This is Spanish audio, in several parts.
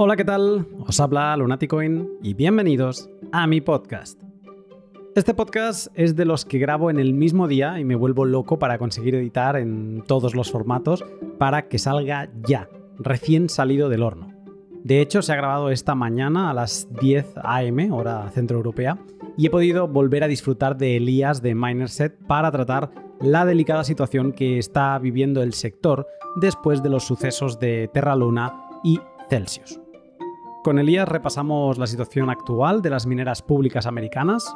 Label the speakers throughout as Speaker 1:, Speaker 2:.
Speaker 1: Hola, ¿qué tal? Os habla Lunaticoin y bienvenidos a mi podcast. Este podcast es de los que grabo en el mismo día y me vuelvo loco para conseguir editar en todos los formatos para que salga ya, recién salido del horno. De hecho, se ha grabado esta mañana a las 10 am, hora centroeuropea, y he podido volver a disfrutar de Elías de Minerset para tratar la delicada situación que está viviendo el sector después de los sucesos de Terra Luna y Celsius. Con Elías repasamos la situación actual de las mineras públicas americanas,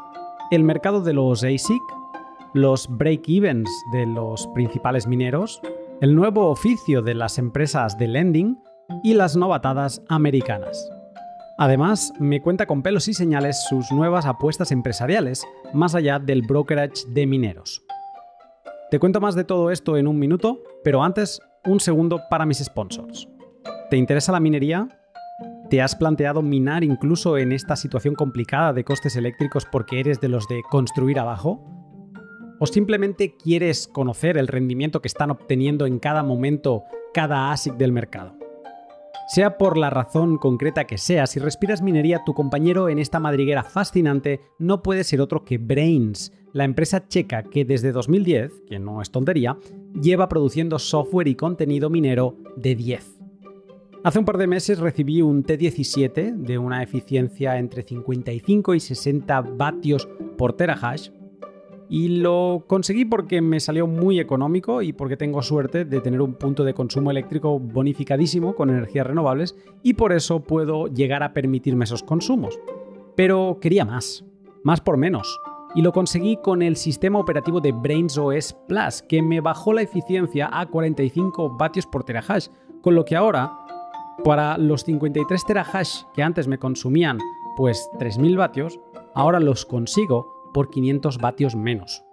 Speaker 1: el mercado de los ASIC, los break-evens de los principales mineros, el nuevo oficio de las empresas de lending y las novatadas americanas. Además, me cuenta con pelos y señales sus nuevas apuestas empresariales, más allá del brokerage de mineros. Te cuento más de todo esto en un minuto, pero antes, un segundo para mis sponsors. ¿Te interesa la minería? ¿Te has planteado minar incluso en esta situación complicada de costes eléctricos porque eres de los de construir abajo? ¿O simplemente quieres conocer el rendimiento que están obteniendo en cada momento cada ASIC del mercado? Sea por la razón concreta que sea, si respiras minería, tu compañero en esta madriguera fascinante no puede ser otro que Brains, la empresa checa que desde 2010, que no es tontería, lleva produciendo software y contenido minero de 10. Hace un par de meses recibí un T17 de una eficiencia entre 55 y 60 vatios por terahash y lo conseguí porque me salió muy económico y porque tengo suerte de tener un punto de consumo eléctrico bonificadísimo con energías renovables y por eso puedo llegar a permitirme esos consumos. Pero quería más, más por menos. Y lo conseguí con el sistema operativo de Brains OS Plus, que me bajó la eficiencia a 45 vatios por terahash, con lo que ahora para los 53 terahash que antes me consumían pues 3000 vatios, ahora los consigo por 500 vatios menos.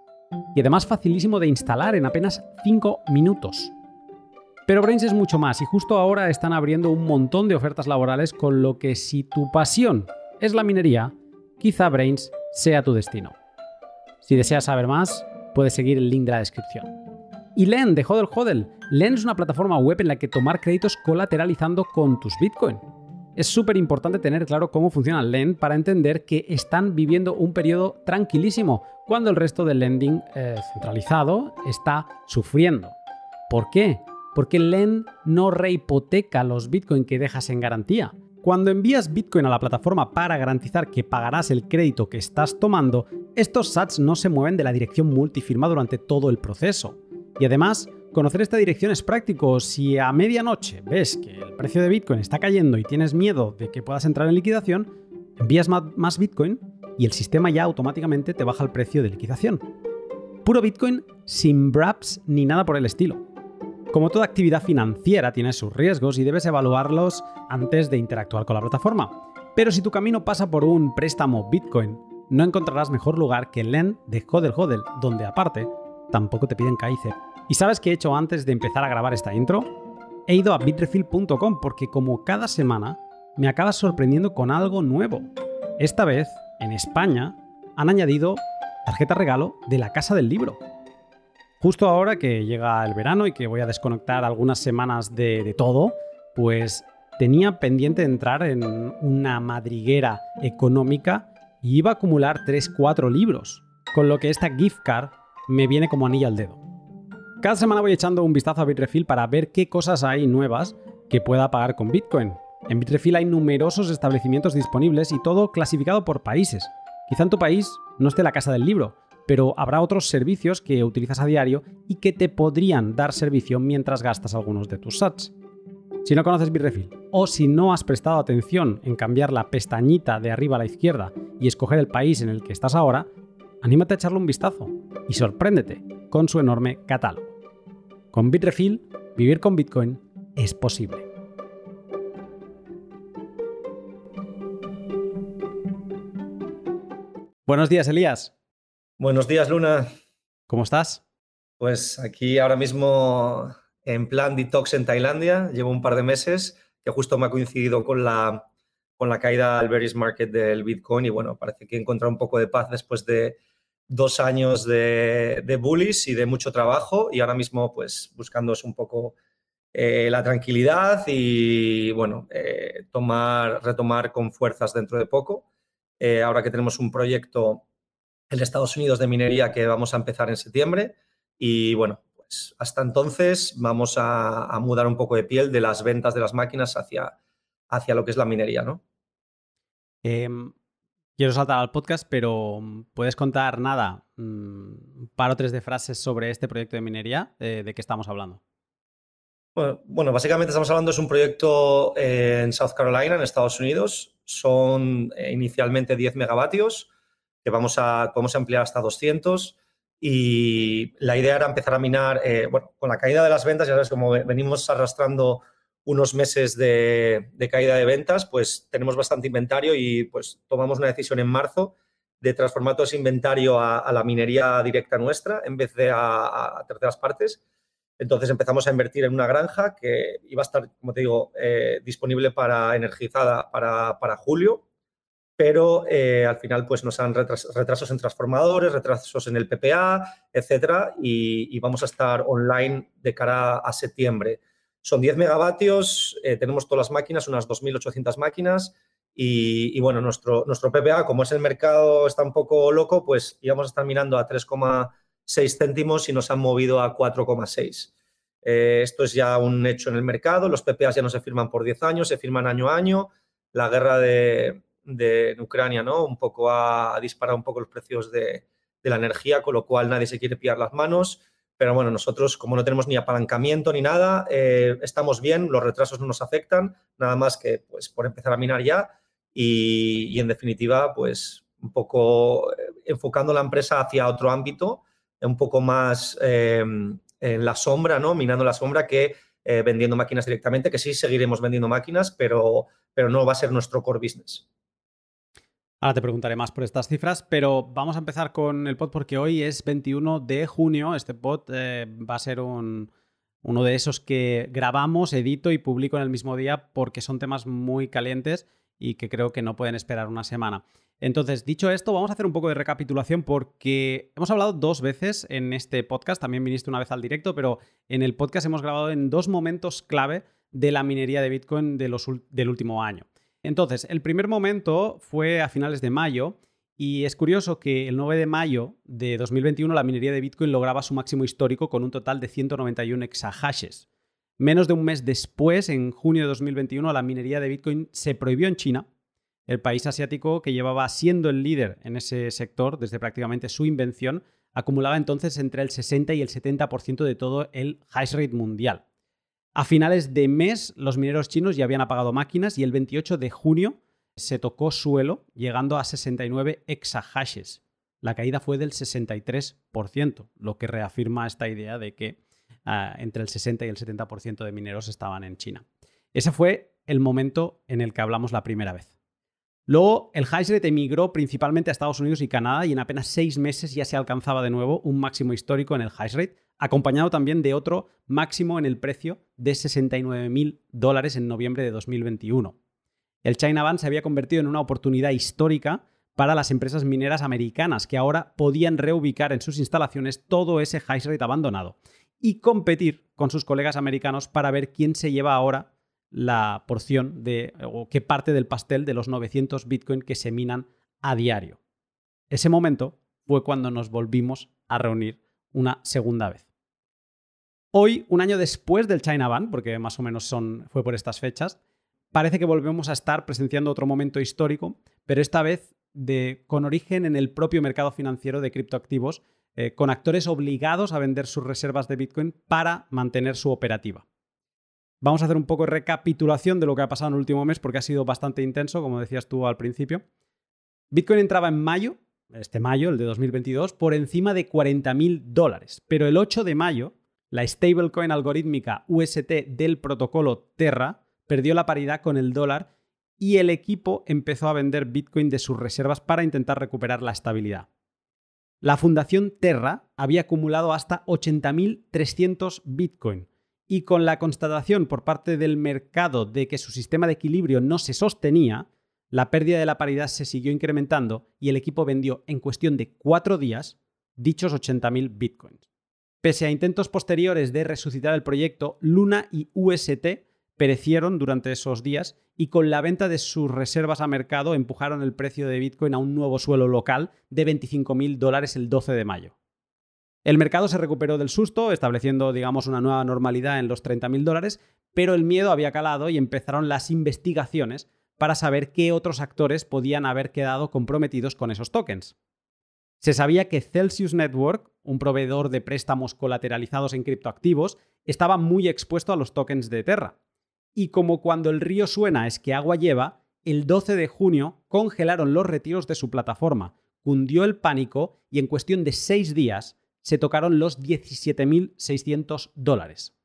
Speaker 1: Y además facilísimo de instalar en apenas 5 minutos. Pero Brains es mucho más y justo ahora están abriendo un montón de ofertas laborales con lo que si tu pasión es la minería, quizá Brains sea tu destino. Si deseas saber más, puedes seguir el link de la descripción. Y Len de Hodel Hodel. Len es una plataforma web en la que tomar créditos colateralizando con tus Bitcoin. Es súper importante tener claro cómo funciona Len para entender que están viviendo un periodo tranquilísimo cuando el resto del lending eh, centralizado está sufriendo. ¿Por qué? Porque Len no rehipoteca los Bitcoin que dejas en garantía. Cuando envías Bitcoin a la plataforma para garantizar que pagarás el crédito que estás tomando, estos SATs no se mueven de la dirección multifirma durante todo el proceso. Y además, conocer esta dirección es práctico. Si a medianoche ves que el precio de Bitcoin está cayendo y tienes miedo de que puedas entrar en liquidación, envías más Bitcoin y el sistema ya automáticamente te baja el precio de liquidación. Puro Bitcoin sin wraps ni nada por el estilo. Como toda actividad financiera tiene sus riesgos y debes evaluarlos antes de interactuar con la plataforma. Pero si tu camino pasa por un préstamo Bitcoin, no encontrarás mejor lugar que LEN de Hodel Hodel, donde aparte tampoco te piden Kaiser. ¿Y sabes qué he hecho antes de empezar a grabar esta intro? He ido a bitrefill.com porque como cada semana me acabas sorprendiendo con algo nuevo. Esta vez, en España, han añadido tarjeta regalo de la Casa del Libro. Justo ahora que llega el verano y que voy a desconectar algunas semanas de, de todo, pues tenía pendiente entrar en una madriguera económica y iba a acumular 3-4 libros, con lo que esta gift card me viene como anilla al dedo. Cada semana voy echando un vistazo a Bitrefill para ver qué cosas hay nuevas que pueda pagar con Bitcoin. En Bitrefill hay numerosos establecimientos disponibles y todo clasificado por países. Quizá en tu país no esté la casa del libro, pero habrá otros servicios que utilizas a diario y que te podrían dar servicio mientras gastas algunos de tus sats. Si no conoces Bitrefill o si no has prestado atención en cambiar la pestañita de arriba a la izquierda y escoger el país en el que estás ahora, anímate a echarle un vistazo y sorpréndete con su enorme catálogo. Con Bitrefill, vivir con Bitcoin es posible. Buenos días, Elías.
Speaker 2: Buenos días, Luna.
Speaker 1: ¿Cómo estás?
Speaker 2: Pues aquí ahora mismo en plan detox en Tailandia. Llevo un par de meses que justo me ha coincidido con la, con la caída al bearish market del Bitcoin y bueno, parece que he encontrado un poco de paz después de, dos años de, bullies y de mucho trabajo y ahora mismo pues buscando un poco la tranquilidad y, bueno, tomar, retomar con fuerzas dentro de poco. ahora que tenemos un proyecto en Estados Unidos de minería que vamos a empezar en septiembre y, bueno, pues hasta entonces vamos a, mudar un poco de piel de las ventas de las máquinas hacia, hacia lo que es la minería, ¿no?
Speaker 1: Quiero saltar al podcast, pero mm, ¿puedes contar nada, un mm, par o tres de frases sobre este proyecto de minería? ¿De, qué estamos hablando?
Speaker 2: Bueno, básicamente estamos hablando, es un proyecto en South Carolina, en Estados Unidos. Son eh, inicialmente 10 megavatios, que vamos a, vamos a ampliar hasta 200 y la idea era empezar a minar, eh, bueno, con la caída de las ventas, ya sabes, como venimos arrastrando unos meses de, caída de ventas, pues tenemos bastante inventario y pues tomamos una decisión en marzo de transformar todo ese inventario a, la minería directa nuestra en vez de a, terceras partes. Entonces empezamos a invertir en una granja que iba a estar, como te digo, eh, disponible para energizada para, para julio pero eh, al final pues nos han retrasos en transformadores, retrasos en el PPA, etcétera, y, vamos a estar online de cara a septiembre. Son 10 megavatios, eh, tenemos todas las máquinas, unas 2.800 máquinas, y, bueno, nuestro, nuestro PPA, como es el mercado, está un poco loco, pues íbamos a estar mirando a 3,6 céntimos y nos han movido a 4,6. Eh, esto es ya un hecho en el mercado, los PPAs ya no se firman por 10 años, se firman año a año. La guerra de, de Ucrania, ¿no? Un poco ha, disparado un poco los precios de, la energía, con lo cual nadie se quiere pillar las manos. Pero bueno, nosotros, como no tenemos ni apalancamiento ni nada, eh, estamos bien, los retrasos no nos afectan, nada más que pues, por empezar a minar ya. Y, en definitiva, pues un poco eh, enfocando la empresa hacia otro ámbito, un poco más eh, en la sombra, ¿no? Minando la sombra que vendiendo máquinas directamente, que sí seguiremos vendiendo máquinas, pero, pero no va a ser nuestro core business.
Speaker 1: Ahora te preguntaré más por estas cifras, pero vamos a empezar con el pod porque hoy es 21 de junio. Este pod eh, va a ser un, uno de esos que grabamos, edito y publico en el mismo día porque son temas muy calientes y que creo que no pueden esperar una semana. Entonces, dicho esto, vamos a hacer un poco de recapitulación porque hemos hablado dos veces en este podcast, también viniste una vez al directo, pero en el podcast hemos grabado en dos momentos clave de la minería de Bitcoin del último año. Entonces, el primer momento fue a finales de mayo y es curioso que el 9 de mayo de 2021 la minería de Bitcoin lograba su máximo histórico con un total de 191 exahashes. Menos de un mes después, en junio de 2021, la minería de Bitcoin se prohibió en China, el país asiático que llevaba siendo el líder en ese sector desde prácticamente su invención, acumulaba entonces entre el 60 y el 70% de todo el hash rate mundial. A finales de mes, los mineros chinos ya habían apagado máquinas y el 28 de junio se tocó suelo, llegando a 69 exahashes. La caída fue del 63%, lo que reafirma esta idea de que ah, entre el 60 y el 70% de mineros estaban en China. Ese fue el momento en el que hablamos la primera vez. Luego, el hash rate emigró principalmente a Estados Unidos y Canadá y en apenas seis meses ya se alcanzaba de nuevo un máximo histórico en el hash rate, acompañado también de otro máximo en el precio de 69.000 dólares en noviembre de 2021. El China Ban se había convertido en una oportunidad histórica para las empresas mineras americanas que ahora podían reubicar en sus instalaciones todo ese hash rate abandonado y competir con sus colegas americanos para ver quién se lleva ahora la porción de, o qué parte del pastel de los 900 Bitcoin que se minan a diario. Ese momento fue cuando nos volvimos a reunir una segunda vez. Hoy, un año después del China Ban, porque más o menos fue por estas fechas, parece que volvemos a estar presenciando otro momento histórico, pero esta vez con origen en el propio mercado financiero de criptoactivos, eh, con actores obligados a vender sus reservas de Bitcoin para mantener su operativa. Vamos a hacer un poco de recapitulación de lo que ha pasado en el último mes porque ha sido bastante intenso, como decías tú al principio. Bitcoin entraba en mayo, este mayo, el de 2022, por encima de 40.000 dólares, pero el 8 de mayo, la stablecoin algorítmica UST del protocolo Terra perdió la paridad con el dólar y el equipo empezó a vender Bitcoin de sus reservas para intentar recuperar la estabilidad. La fundación Terra había acumulado hasta 80.300 Bitcoin, y con la constatación por parte del mercado de que su sistema de equilibrio no se sostenía, la pérdida de la paridad se siguió incrementando y el equipo vendió en cuestión de cuatro días dichos 80.000 bitcoins. Pese a intentos posteriores de resucitar el proyecto, Luna y UST perecieron durante esos días y con la venta de sus reservas a mercado empujaron el precio de Bitcoin a un nuevo suelo local de 25.000 dólares el 12 de mayo. El mercado se recuperó del susto, estableciendo, digamos, una nueva normalidad en los 30.000 dólares, pero el miedo había calado y empezaron las investigaciones para saber qué otros actores podían haber quedado comprometidos con esos tokens. Se sabía que Celsius Network, un proveedor de préstamos colateralizados en criptoactivos, estaba muy expuesto a los tokens de Terra. Y como cuando el río suena es que agua lleva, el 12 de junio congelaron los retiros de su plataforma, cundió el pánico y en cuestión de seis días se tocaron los 17.600 dólares.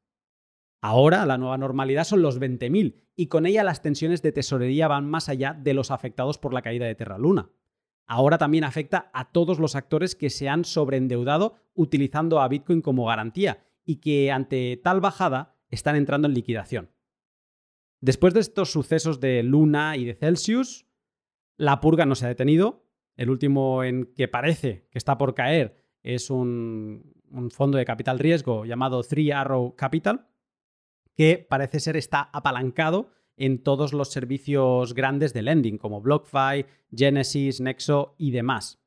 Speaker 1: Ahora la nueva normalidad son los 20.000 y con ella las tensiones de tesorería van más allá de los afectados por la caída de Terra Luna ahora también afecta a todos los actores que se han sobreendeudado utilizando a Bitcoin como garantía y que ante tal bajada están entrando en liquidación. Después de estos sucesos de Luna y de Celsius, la purga no se ha detenido. El último en que parece que está por caer es un, fondo de capital riesgo llamado Three Arrow Capital, que parece ser está apalancado en todos los servicios grandes de lending, como BlockFi, Genesis, Nexo y demás.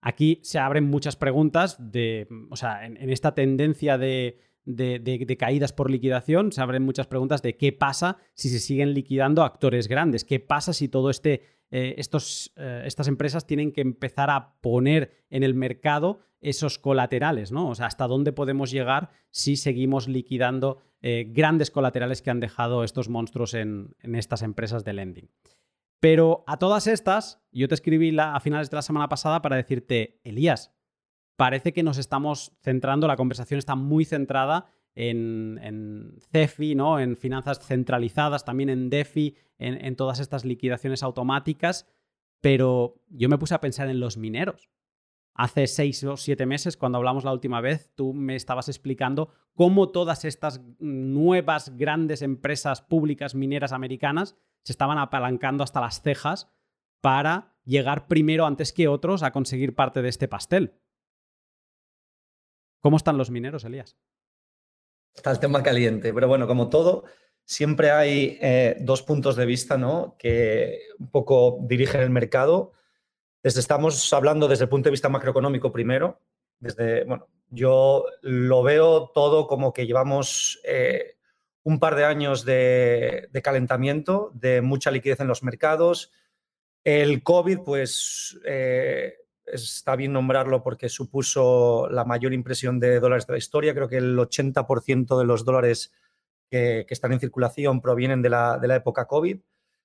Speaker 1: Aquí se abren muchas preguntas de, o sea, en, esta tendencia de, caídas por liquidación, se abren muchas preguntas de qué pasa si se siguen liquidando actores grandes, qué pasa si todo este, eh, estos, eh, estas empresas tienen que empezar a poner en el mercado esos colaterales, ¿no? O sea, hasta dónde podemos llegar si seguimos liquidando eh, grandes colaterales que han dejado estos monstruos en, estas empresas de lending. Pero a todas estas, yo te escribí a finales de la semana pasada para decirte, Elías, parece que nos estamos centrando, la conversación está muy centrada en, CEFI, ¿no? en finanzas centralizadas, también en DeFi, en todas estas liquidaciones automáticas, pero yo me puse a pensar en los mineros hace seis o siete meses, cuando hablamos la última vez, tú me estabas explicando cómo todas estas nuevas grandes empresas públicas mineras americanas se estaban apalancando hasta las cejas para llegar primero antes que otros a conseguir parte de este pastel. ¿Cómo están los mineros, Elías?
Speaker 2: Está el tema caliente, pero bueno, como todo, siempre hay eh, dos puntos de vista ¿no? que un poco dirigen el mercado estamos hablando desde el punto de vista macroeconómico primero. Desde, bueno, yo lo veo todo como que llevamos eh, un par de años de, calentamiento, de mucha liquidez en los mercados. El COVID, pues eh, está bien nombrarlo porque supuso la mayor impresión de dólares de la historia. Creo que el 80% de los dólares que, están en circulación provienen de la, época COVID.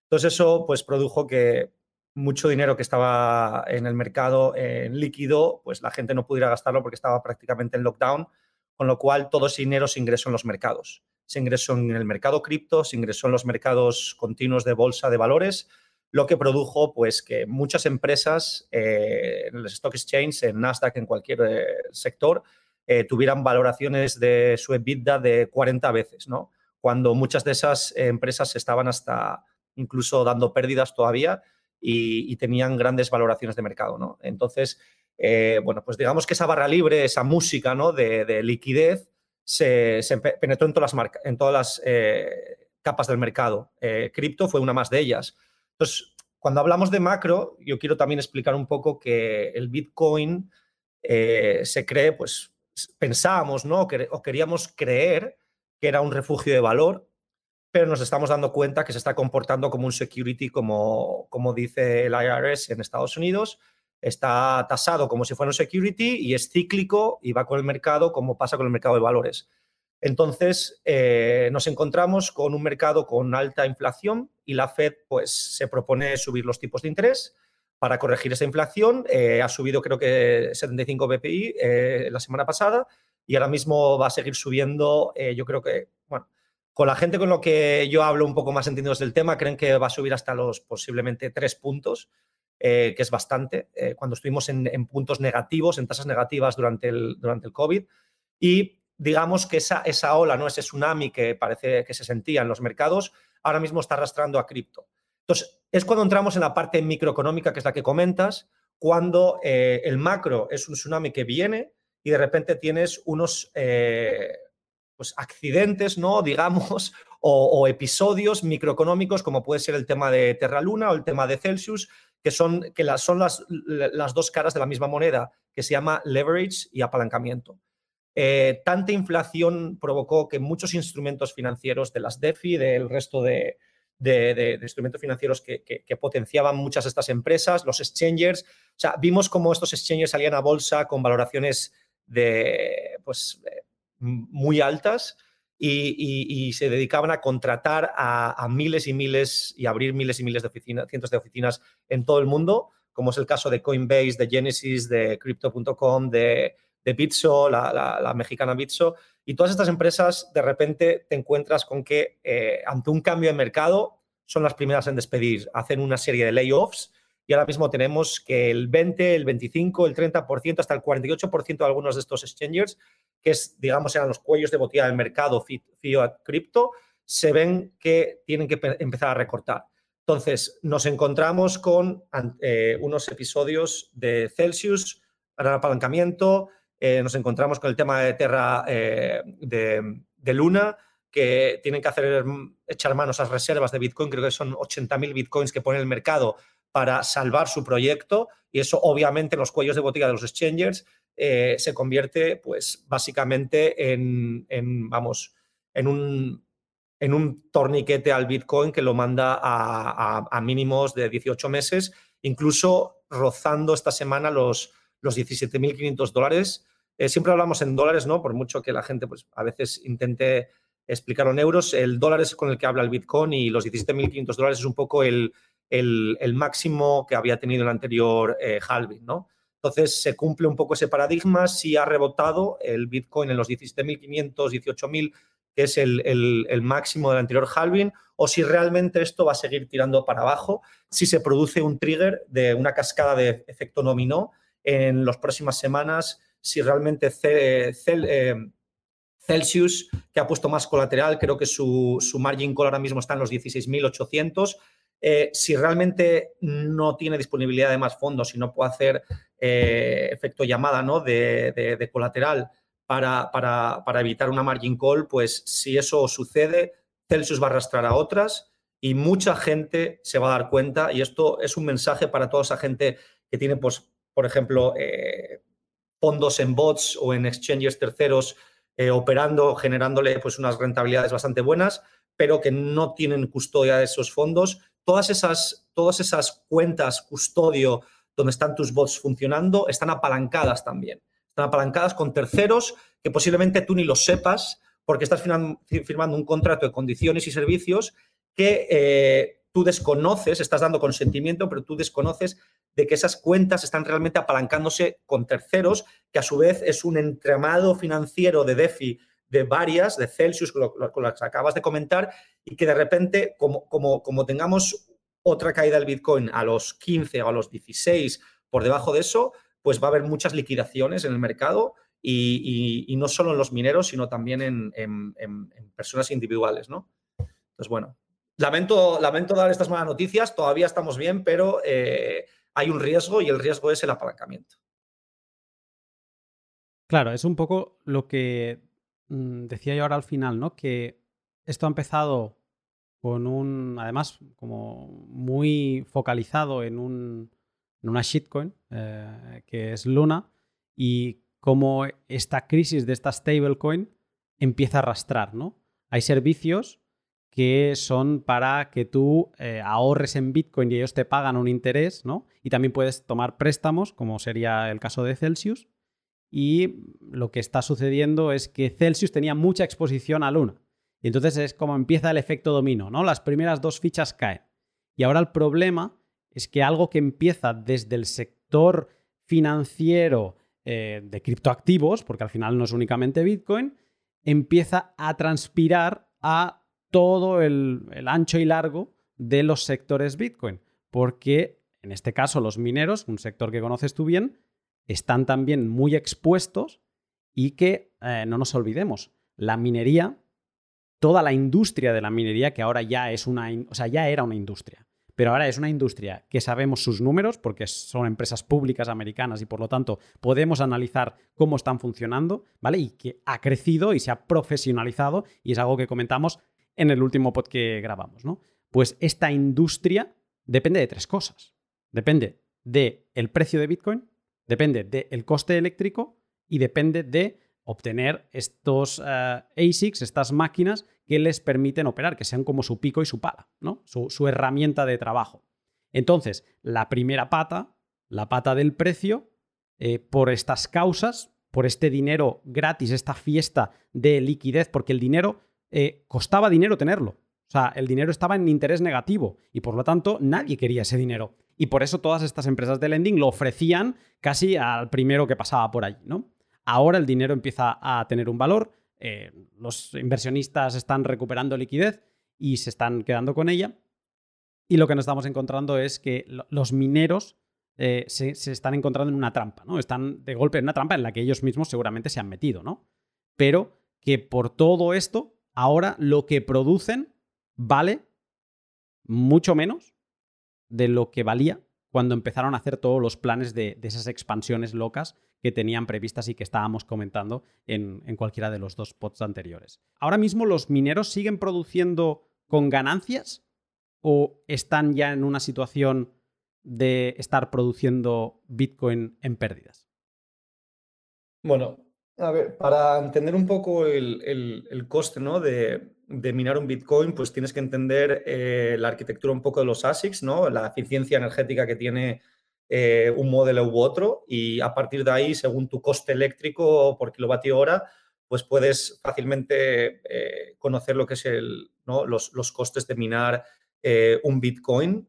Speaker 2: Entonces eso pues produjo que mucho dinero que estaba en el mercado en líquido, pues la gente no pudiera gastarlo porque estaba prácticamente en lockdown, con lo cual todo ese dinero se ingresó en los mercados. Se ingresó en el mercado cripto, se ingresó en los mercados continuos de bolsa de valores, lo que produjo pues que muchas empresas eh, en los stock exchange, en Nasdaq, en cualquier eh, sector, eh, tuvieran valoraciones de su EBITDA de 40 veces, ¿no? Cuando muchas de esas empresas estaban hasta incluso dando pérdidas todavía y, tenían grandes valoraciones de mercado. ¿no? Entonces, bueno, pues digamos que esa barra libre, esa música ¿no? de, liquidez, se, penetró en todas las, en todas las capas del mercado. Cripto fue una más de ellas. Entonces, cuando hablamos de macro, yo quiero también explicar un poco que el Bitcoin se cree, pues pensábamos, ¿no? O queríamos creer que era un refugio de valor pero nos estamos dando cuenta que se está comportando como un security, como, como dice el IRS en Estados Unidos. Está tasado como si fuera un security y es cíclico y va con el mercado como pasa con el mercado de valores. Entonces, eh, nos encontramos con un mercado con alta inflación y la Fed pues, se propone subir los tipos de interés para corregir esa inflación. Eh, ha subido creo que 75 BPI eh, la semana pasada y ahora mismo va a seguir subiendo, yo creo que, bueno, con la gente con lo que yo hablo un poco más entendidos del tema, creen que va a subir hasta los posiblemente tres puntos, eh, que es bastante, eh, cuando estuvimos en, puntos negativos, en tasas negativas durante el, durante el COVID. Y digamos que esa, esa ola, ¿no? ese tsunami que parece que se sentía en los mercados, ahora mismo está arrastrando a cripto. Entonces, es cuando entramos en la parte microeconómica, que es la que comentas, cuando eh, el macro es un tsunami que viene y de repente tienes unos eh, pues, accidentes, ¿no? digamos, o, episodios microeconómicos, como puede ser el tema de Terra Luna o el tema de Celsius, que son, que las, son las, las dos caras de la misma moneda, que se llama leverage y apalancamiento. Eh, tanta inflación provocó que muchos instrumentos financieros de las DeFi, del resto de, instrumentos financieros que, potenciaban muchas de estas empresas, los exchangers, o sea, vimos cómo estos exchangers salían a bolsa con valoraciones de, pues, eh, muy altas y, se dedicaban a contratar a, miles y miles y abrir miles y miles de oficinas, cientos de oficinas en todo el mundo, como es el caso de Coinbase, de Genesis, de Crypto.com, de, de Bitso, la, mexicana Bitso. Y todas estas empresas, de repente, te encuentras con que eh, ante un cambio de mercado son las primeras en despedir, hacen una serie de layoffs y ahora mismo tenemos que el 20, el 25, el 30%, hasta el 48% de algunos de estos exchangers que es, digamos, eran los cuellos de botella del mercado fiat cripto, se ven que tienen que empezar a recortar. Entonces, nos encontramos con eh, unos episodios de Celsius, apalancamiento, eh, nos encontramos con el tema de Terra eh, de, Luna, que tienen que hacer echar manos a reservas de Bitcoin, creo que son 80.000 Bitcoins que pone el mercado para salvar su proyecto y eso obviamente en los cuellos de botella de los exchangers eh, se convierte, pues, básicamente en, vamos, en un, en un torniquete al Bitcoin que lo manda a, mínimos de 18 meses, incluso rozando esta semana los, los 17.500 dólares. Eh, siempre hablamos en dólares, ¿no? Por mucho que la gente, pues, a veces intente explicarlo en euros, el dólar es con el que habla el Bitcoin y los 17.500 dólares es un poco el, el, máximo que había tenido el anterior eh, halving, ¿no? Entonces se cumple un poco ese paradigma, si ha rebotado el Bitcoin en los 17.500, 18.000, que es el, máximo del anterior halving, o si realmente esto va a seguir tirando para abajo, si se produce un trigger de una cascada de efecto dominó en las próximas semanas, si realmente eh, Celsius, que ha puesto más colateral, creo que su, su margin call ahora mismo está en los 16.800, eh, si realmente no tiene disponibilidad de más fondos y no puede hacer eh, efecto llamada ¿no? de, colateral para, para, evitar una margin call, pues si eso sucede, Celsius va a arrastrar a otras y mucha gente se va a dar cuenta y esto es un mensaje para toda esa gente que tiene, pues, por ejemplo, fondos en bots o en exchanges terceros operando, generándole pues, unas rentabilidades bastante buenas, pero que no tienen custodia de esos fondos todas esas, todas esas cuentas custodio donde están tus bots funcionando están apalancadas también. Están apalancadas con terceros que posiblemente tú ni lo sepas porque estás firmando un contrato de condiciones y servicios que eh, tú desconoces, estás dando consentimiento, pero tú desconoces de que esas cuentas están realmente apalancándose con terceros, que a su vez es un entramado financiero de DeFi de varias, de Celsius, con, las que acabas de comentar, y que de repente, como, como, como tengamos otra caída del Bitcoin a los 15 o a los 16 por debajo de eso, pues va a haber muchas liquidaciones en el mercado y, no solo en los mineros, sino también en, personas individuales, ¿no? Entonces, bueno, lamento, dar estas malas noticias, todavía estamos bien, pero eh, hay un riesgo y el riesgo es el apalancamiento.
Speaker 1: Claro, es un poco lo que Mm, decía yo ahora al final, ¿no? Que esto ha empezado con un, además, como muy focalizado en, un, en una shitcoin, eh, que es Luna, y cómo esta crisis de esta stablecoin empieza a arrastrar, ¿no? Hay servicios que son para que tú eh, ahorres en Bitcoin y ellos te pagan un interés, ¿no? Y también puedes tomar préstamos, como sería el caso de Celsius, y lo que está sucediendo es que Celsius tenía mucha exposición a Luna. Y entonces es como empieza el efecto dominó, ¿no? Las primeras dos fichas caen. Y ahora el problema es que algo que empieza desde el sector financiero eh, de criptoactivos, porque al final no es únicamente Bitcoin, empieza a transpirar a todo el, ancho y largo de los sectores Bitcoin. Porque en este caso los mineros, un sector que conoces tú bien, están también muy expuestos y que eh, no nos olvidemos, la minería, toda la industria de la minería, que ahora ya es una, o sea, ya era una industria, pero ahora es una industria que sabemos sus números porque son empresas públicas americanas y por lo tanto podemos analizar cómo están funcionando, ¿vale? Y que ha crecido y se ha profesionalizado y es algo que comentamos en el último pod que grabamos, ¿no? Pues esta industria depende de tres cosas. Depende del el precio de Bitcoin, depende del coste eléctrico y depende de obtener estos eh, ASICs, estas máquinas que les permiten operar, que sean como su pico y su pala, ¿no? su, herramienta de trabajo. Entonces, la primera pata, la pata del precio, eh, por estas causas, por este dinero gratis, esta fiesta de liquidez, porque el dinero eh, costaba dinero tenerlo. O sea, el dinero estaba en interés negativo y por lo tanto nadie quería ese dinero. Y por eso todas estas empresas de lending lo ofrecían casi al primero que pasaba por allí, ¿no? Ahora el dinero empieza a tener un valor, eh, los inversionistas están recuperando liquidez y se están quedando con ella. Y lo que nos estamos encontrando es que los mineros eh, se, están encontrando en una trampa, ¿no? Están de golpe en una trampa en la que ellos mismos seguramente se han metido, ¿no? Pero que por todo esto, ahora lo que producen vale mucho menos de lo que valía cuando empezaron a hacer todos los planes de, esas expansiones locas que tenían previstas y que estábamos comentando en, cualquiera de los dos pods anteriores. Ahora mismo los mineros siguen produciendo con ganancias o están ya en una situación de estar produciendo Bitcoin en pérdidas?
Speaker 2: Bueno, a ver, para entender un poco el, coste de, minar un Bitcoin, pues tienes que entender eh, la arquitectura un poco de los ASICs, la eficiencia energética que tiene eh, un modelo u otro y a partir de ahí, según tu coste eléctrico por kilovatio hora, pues puedes fácilmente eh, conocer lo que es el, ¿no? los, los, costes de minar un Bitcoin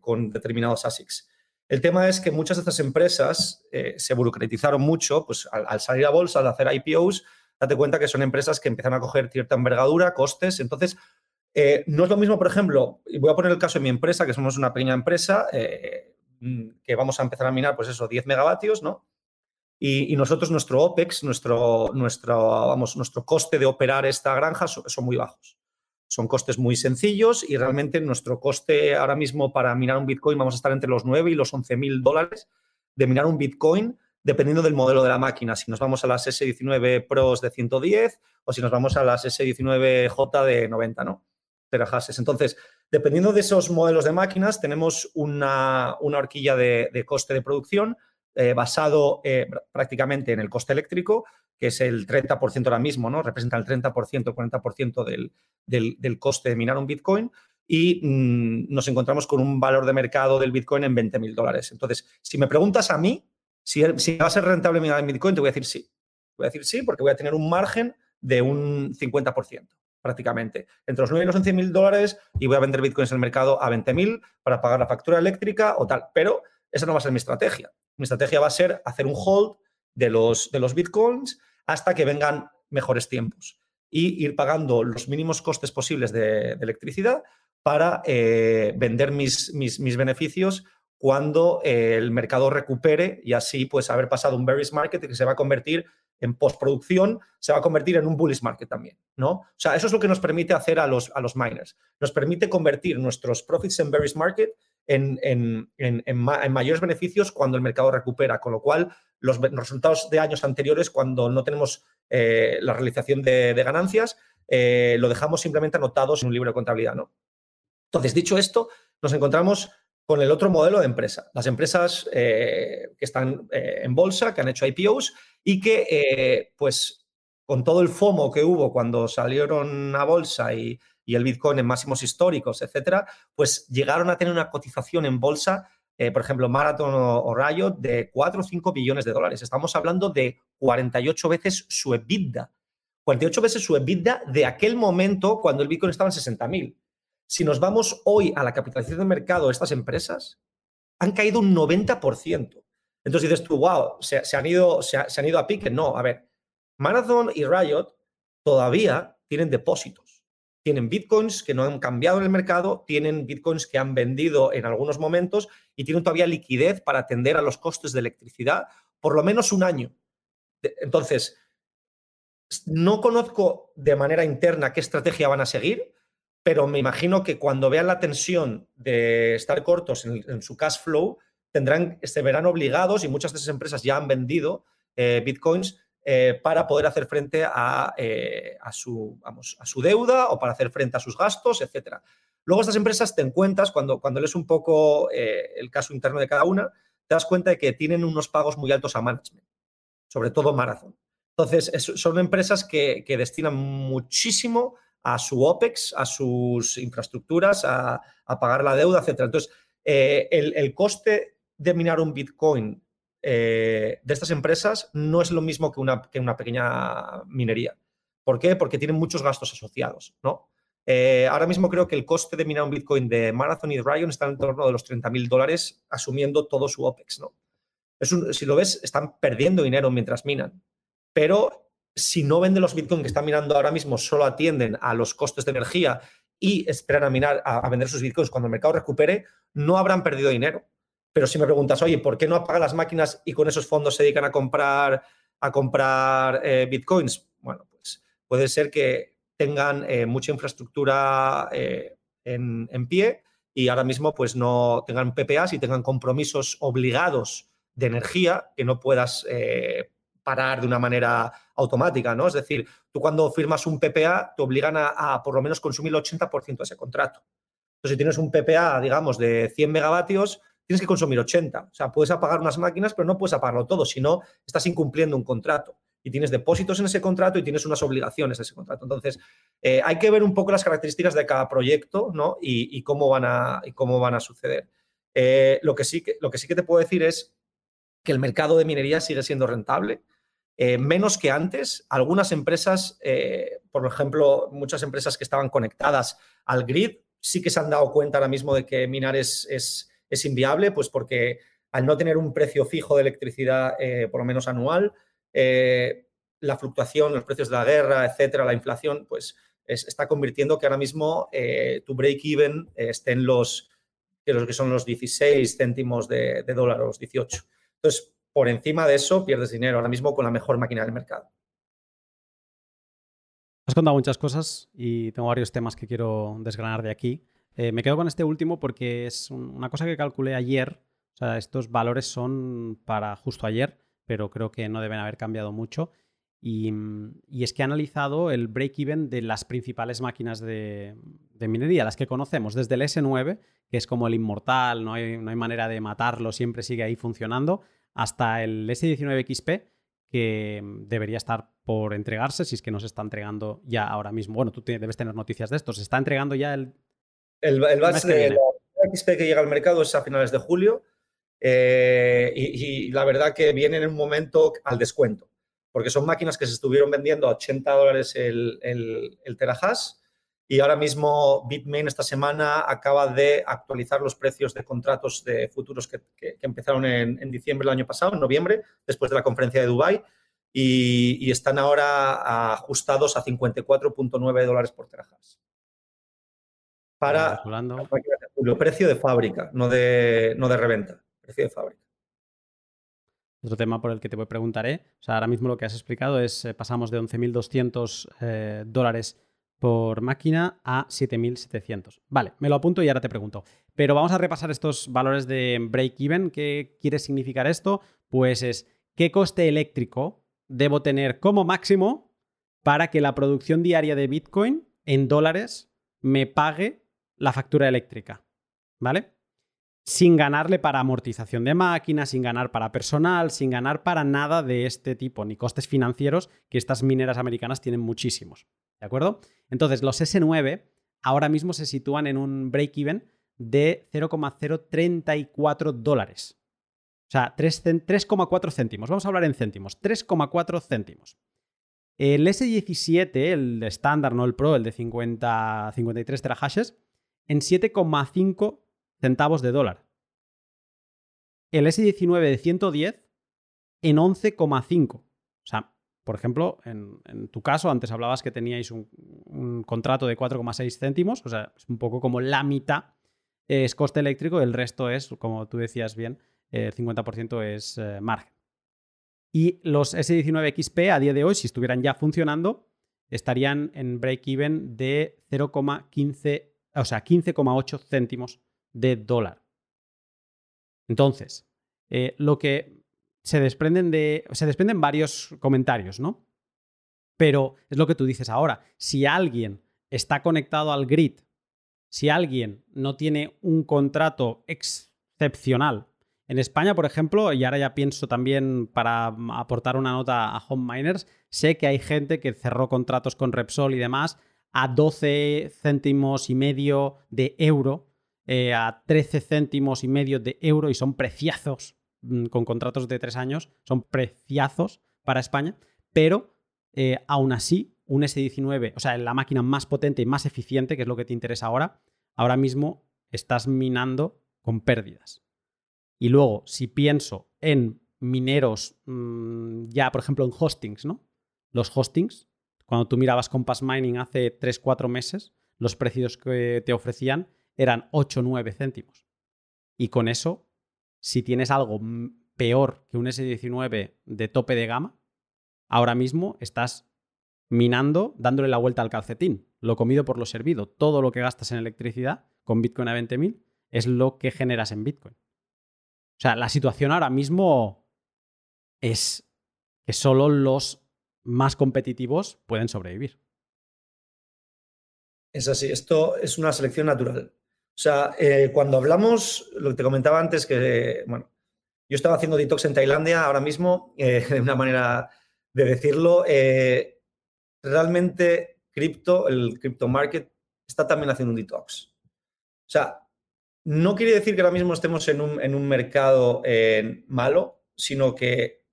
Speaker 2: con determinados ASICs. El tema es que muchas de estas empresas eh, se burocratizaron mucho, pues al, salir a bolsa, al hacer IPOs, date cuenta que son empresas que empiezan a coger cierta envergadura, costes. Entonces, eh, no es lo mismo, por ejemplo, y voy a poner el caso de mi empresa, que somos una pequeña empresa, eh, que vamos a empezar a minar, pues eso, 10 megavatios, ¿no? Y, nosotros, nuestro OPEX, nuestro, nuestro, vamos, nuestro coste de operar esta granja son muy bajos. Son costes muy sencillos y realmente nuestro coste ahora mismo para minar un Bitcoin vamos a estar entre los 9 y los 11 mil dólares de minar un Bitcoin dependiendo del modelo de la máquina. Si nos vamos a las S19 Pros de 110 o si nos vamos a las S19J de 90, ¿no? Terahashes. Entonces, dependiendo de esos modelos de máquinas, tenemos una, horquilla de, coste de producción eh, basado eh, prácticamente en el coste eléctrico que es el 30% ahora mismo, ¿no? Representa el 30%, 40% del, del, coste de minar un Bitcoin y mm, nos encontramos con un valor de mercado del Bitcoin en 20 mil dólares. Entonces, si me preguntas a mí si, si, va a ser rentable minar en Bitcoin, te voy a decir sí. Voy a decir sí porque voy a tener un margen de un 50% prácticamente. Entre los 9 y los 11 mil dólares y voy a vender Bitcoins en el mercado a 20 mil para pagar la factura eléctrica o tal. Pero esa no va a ser mi estrategia. Mi estrategia va a ser hacer un hold de los, de los bitcoins hasta que vengan mejores tiempos y ir pagando los mínimos costes posibles de, electricidad para eh, vender mis, mis, mis, beneficios cuando eh, el mercado recupere y así pues haber pasado un bearish market que se va a convertir en postproducción, se va a convertir en un bullish market también, ¿no? O sea, eso es lo que nos permite hacer a los, a los miners. Nos permite convertir nuestros profits en bearish market en, en, en, mayores beneficios cuando el mercado recupera, con lo cual los, resultados de años anteriores, cuando no tenemos eh, la realización de, ganancias, eh, lo dejamos simplemente anotados en un libro de contabilidad. ¿no? Entonces, dicho esto, nos encontramos con el otro modelo de empresa. Las empresas eh, que están en bolsa, que han hecho IPOs y que, pues, con todo el FOMO que hubo cuando salieron a bolsa y, y el Bitcoin en máximos históricos, etcétera, pues llegaron a tener una cotización en bolsa, eh, por ejemplo, Marathon o, Riot, de 4 o 5 billones de dólares. Estamos hablando de 48 veces su EBITDA. 48 veces su EBITDA de aquel momento cuando el Bitcoin estaba en 60 mil. Si nos vamos hoy a la capitalización de mercado de estas empresas, han caído un 90%. Entonces dices tú, wow, se, han, ido, se, se han ido a pique. No, a ver, Marathon y Riot todavía tienen depósitos tienen bitcoins que no han cambiado en el mercado, tienen bitcoins que han vendido en algunos momentos y tienen todavía liquidez para atender a los costes de electricidad por lo menos un año. Entonces, no conozco de manera interna qué estrategia van a seguir, pero me imagino que cuando vean la tensión de estar cortos en, su cash flow, tendrán, se verán obligados, y muchas de esas empresas ya han vendido eh, bitcoins eh, para poder hacer frente a, eh, a, su, vamos, a su deuda o para hacer frente a sus gastos, etc. Luego estas empresas te encuentras, cuando, cuando lees un poco el caso interno de cada una, te das cuenta de que tienen unos pagos muy altos a management, sobre todo Marathon. Entonces, son empresas que, destinan muchísimo a su OPEX, a sus infraestructuras, a, pagar la deuda, etc. Entonces, eh, el, coste de minar un Bitcoin eh, de estas empresas no es lo mismo que una, que una, pequeña minería. ¿Por qué? Porque tienen muchos gastos asociados, ¿no? Eh, ahora mismo creo que el coste de minar un Bitcoin de Marathon y de Ryan está en torno de los 30 mil dólares, asumiendo todo su OPEX, ¿no? si lo ves, están perdiendo dinero mientras minan. Pero si no venden los Bitcoin que están minando ahora mismo, solo atienden a los costes de energía y esperan a, minar, a, vender sus Bitcoins cuando el mercado recupere, no habrán perdido dinero. Pero si me preguntas, oye, ¿por qué no apagan las máquinas y con esos fondos se dedican a comprar, a comprar eh, Bitcoins? Bueno, pues puede ser que tengan eh, mucha infraestructura eh, en, en, pie y ahora mismo pues no tengan PPAs y tengan compromisos obligados de energía que no puedas parar de una manera automática, ¿no? Es decir, tú cuando firmas un PPA te obligan a, por lo menos consumir el 80% de ese contrato. Entonces, si tienes un PPA, digamos, de 100 megavatios, tienes que consumir 80. O sea, puedes apagar unas máquinas, pero no puedes apagarlo todo, si no, estás incumpliendo un contrato. Y tienes depósitos en ese contrato y tienes unas obligaciones de ese contrato. Entonces, eh, hay que ver un poco las características de cada proyecto ¿no? y, cómo, van a, cómo van a suceder. Eh, lo, que sí que, lo que sí que te puedo decir es que el mercado de minería sigue siendo rentable. Eh, menos que antes. Algunas empresas, eh, por ejemplo, muchas empresas que estaban conectadas al grid, sí que se han dado cuenta ahora mismo de que minar es, es, inviable, pues porque al no tener un precio fijo de electricidad, eh, por lo menos anual, la fluctuación, los precios de la guerra, etcétera, la inflación, pues está convirtiendo que ahora mismo tu break-even esté en los que, son los 16 céntimos de, de dólar o los 18. Entonces, por encima de eso pierdes dinero ahora mismo con la mejor máquina del mercado.
Speaker 1: Has contado muchas cosas y tengo varios temas que quiero desgranar de aquí. Eh, me quedo con este último porque es una cosa que calculé ayer. O sea, estos valores son para justo ayer, pero creo que no deben haber cambiado mucho. Y, es que he analizado el break-even de las principales máquinas de, minería, las que conocemos, desde el S9, que es como el inmortal, no hay, no hay manera de matarlo, siempre sigue ahí funcionando, hasta el S19XP, que debería estar por entregarse, si es que no se está entregando ya ahora mismo. Bueno, tú debes tener noticias de esto. ¿Se está entregando ya el.
Speaker 2: El, el batch de XP que llega al mercado es a finales de julio. Eh, y, la verdad que viene en un momento al descuento, porque son máquinas que se estuvieron vendiendo a 80 dólares el, el, el terahash y ahora mismo Bitmain esta semana acaba de actualizar los precios de contratos de futuros que, empezaron en, diciembre del año pasado, en noviembre, después de la conferencia de Dubai y, están ahora ajustados a 54.9 dólares por terahash. Para el precio de fábrica, no de, no de reventa, precio de fábrica.
Speaker 1: Otro tema por el que te voy preguntaré. O sea, ahora mismo lo que has explicado es, eh, pasamos de 11.200 eh, dólares por máquina a 7700. Vale, me lo apunto y ahora te pregunto. Pero vamos a repasar estos valores de break-even. ¿Qué quiere significar esto? Pues es qué coste eléctrico debo tener como máximo para que la producción diaria de Bitcoin en dólares me pague la factura eléctrica. ¿Vale? Sin ganarle para amortización de máquinas, sin ganar para personal, sin ganar para nada de este tipo, ni costes financieros, que estas mineras americanas tienen muchísimos. ¿De acuerdo? Entonces, los S9 ahora mismo se sitúan en un break-even de 0,034 dólares. O sea, 3,4 céntimos. Vamos a hablar en céntimos. 3,4 céntimos. El S17, el estándar, no el Pro, el de 50, 53 terahashes, en 7,5 centavos de dólar. El S19 de 110 en 11,5. O sea, por ejemplo, en, tu caso, antes hablabas que teníais un, contrato de 4,6 céntimos, o sea, es un poco como la mitad es coste eléctrico, el resto es, como tú decías bien, el 50% es eh, margen. Y los S19XP a día de hoy, si estuvieran ya funcionando, estarían en break-even de 0,15, o sea, 15,8 céntimos de dólar. Entonces, eh, lo que se desprenden de. Se desprenden varios comentarios, ¿no? Pero es lo que tú dices ahora. Si alguien está conectado al grid, si alguien no tiene un contrato excepcional, en España, por ejemplo, y ahora ya pienso también para aportar una nota a Home Miners, sé que hay gente que cerró contratos con Repsol y demás a 12 céntimos y medio de euro, eh, a 13 céntimos y medio de euro y son preciazos mm, con contratos de tres años, son preciazos para España, pero eh, aún así, un S19, o sea, la máquina más potente y más eficiente, que es lo que te interesa ahora, ahora mismo estás minando con pérdidas. Y luego, si pienso en mineros, mm, ya por ejemplo en hostings, ¿no? Los hostings, cuando tú mirabas Compass Mining hace 3-4 meses, los precios que te ofrecían eran 8-9 céntimos. Y con eso, si tienes algo peor que un S19 de tope de gama, ahora mismo estás minando, dándole la vuelta al calcetín. Lo comido por lo servido. Todo lo que gastas en electricidad con Bitcoin a 20.000 es lo que generas en Bitcoin. O sea, la situación ahora mismo es que solo los más competitivos pueden sobrevivir.
Speaker 2: Es así, esto es una selección natural. O sea, eh, cuando hablamos, lo que te comentaba antes, que, bueno, yo estaba haciendo detox en Tailandia ahora mismo, eh, de una manera de decirlo, eh, realmente cripto, el crypto market, está también haciendo un detox. O sea, no quiere decir que ahora mismo estemos en un, mercado malo, sino que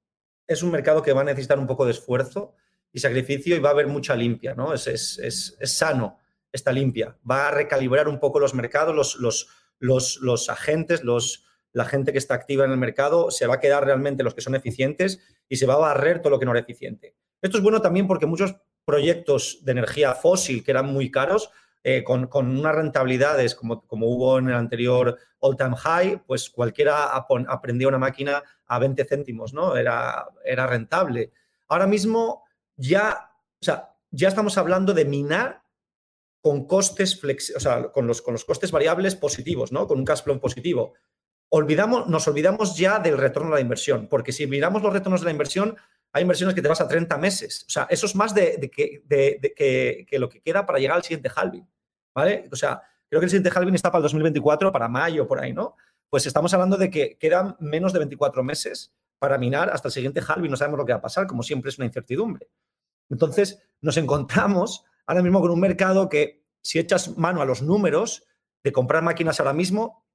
Speaker 2: es un mercado que va a necesitar un poco de esfuerzo y sacrificio y va a haber mucha limpia, ¿no? Es, es, sano esta limpia. Va a recalibrar un poco los mercados, los, los, los, los agentes, los, la gente que está activa en el mercado, se va a quedar realmente los que son eficientes y se va a barrer todo lo que no era eficiente. Esto es bueno también porque muchos proyectos de energía fósil que eran muy caros eh, con, unas rentabilidades como, como, hubo en el anterior all time high, pues cualquiera aprendía una máquina a 20 céntimos, ¿no? Era, era rentable. Ahora mismo ya, o sea, ya estamos hablando de minar con costes o sea, con los, con los costes variables positivos, ¿no? Con un cash flow positivo. Olvidamos, nos olvidamos ya del retorno a la inversión, porque si miramos los retornos de la inversión, hay inversiones que te vas a 30 meses. O sea, eso es más de, que, de, que, lo que queda para llegar al siguiente halving. ¿Vale? O sea, creo que el siguiente halving está para el 2024, para mayo, por ahí, ¿no? Pues estamos hablando de que quedan menos de 24 meses para minar hasta el siguiente halving. No sabemos lo que va a pasar, como siempre es una incertidumbre. Entonces, nos encontramos ahora mismo con un mercado que, si echas mano a los números de comprar máquinas ahora mismo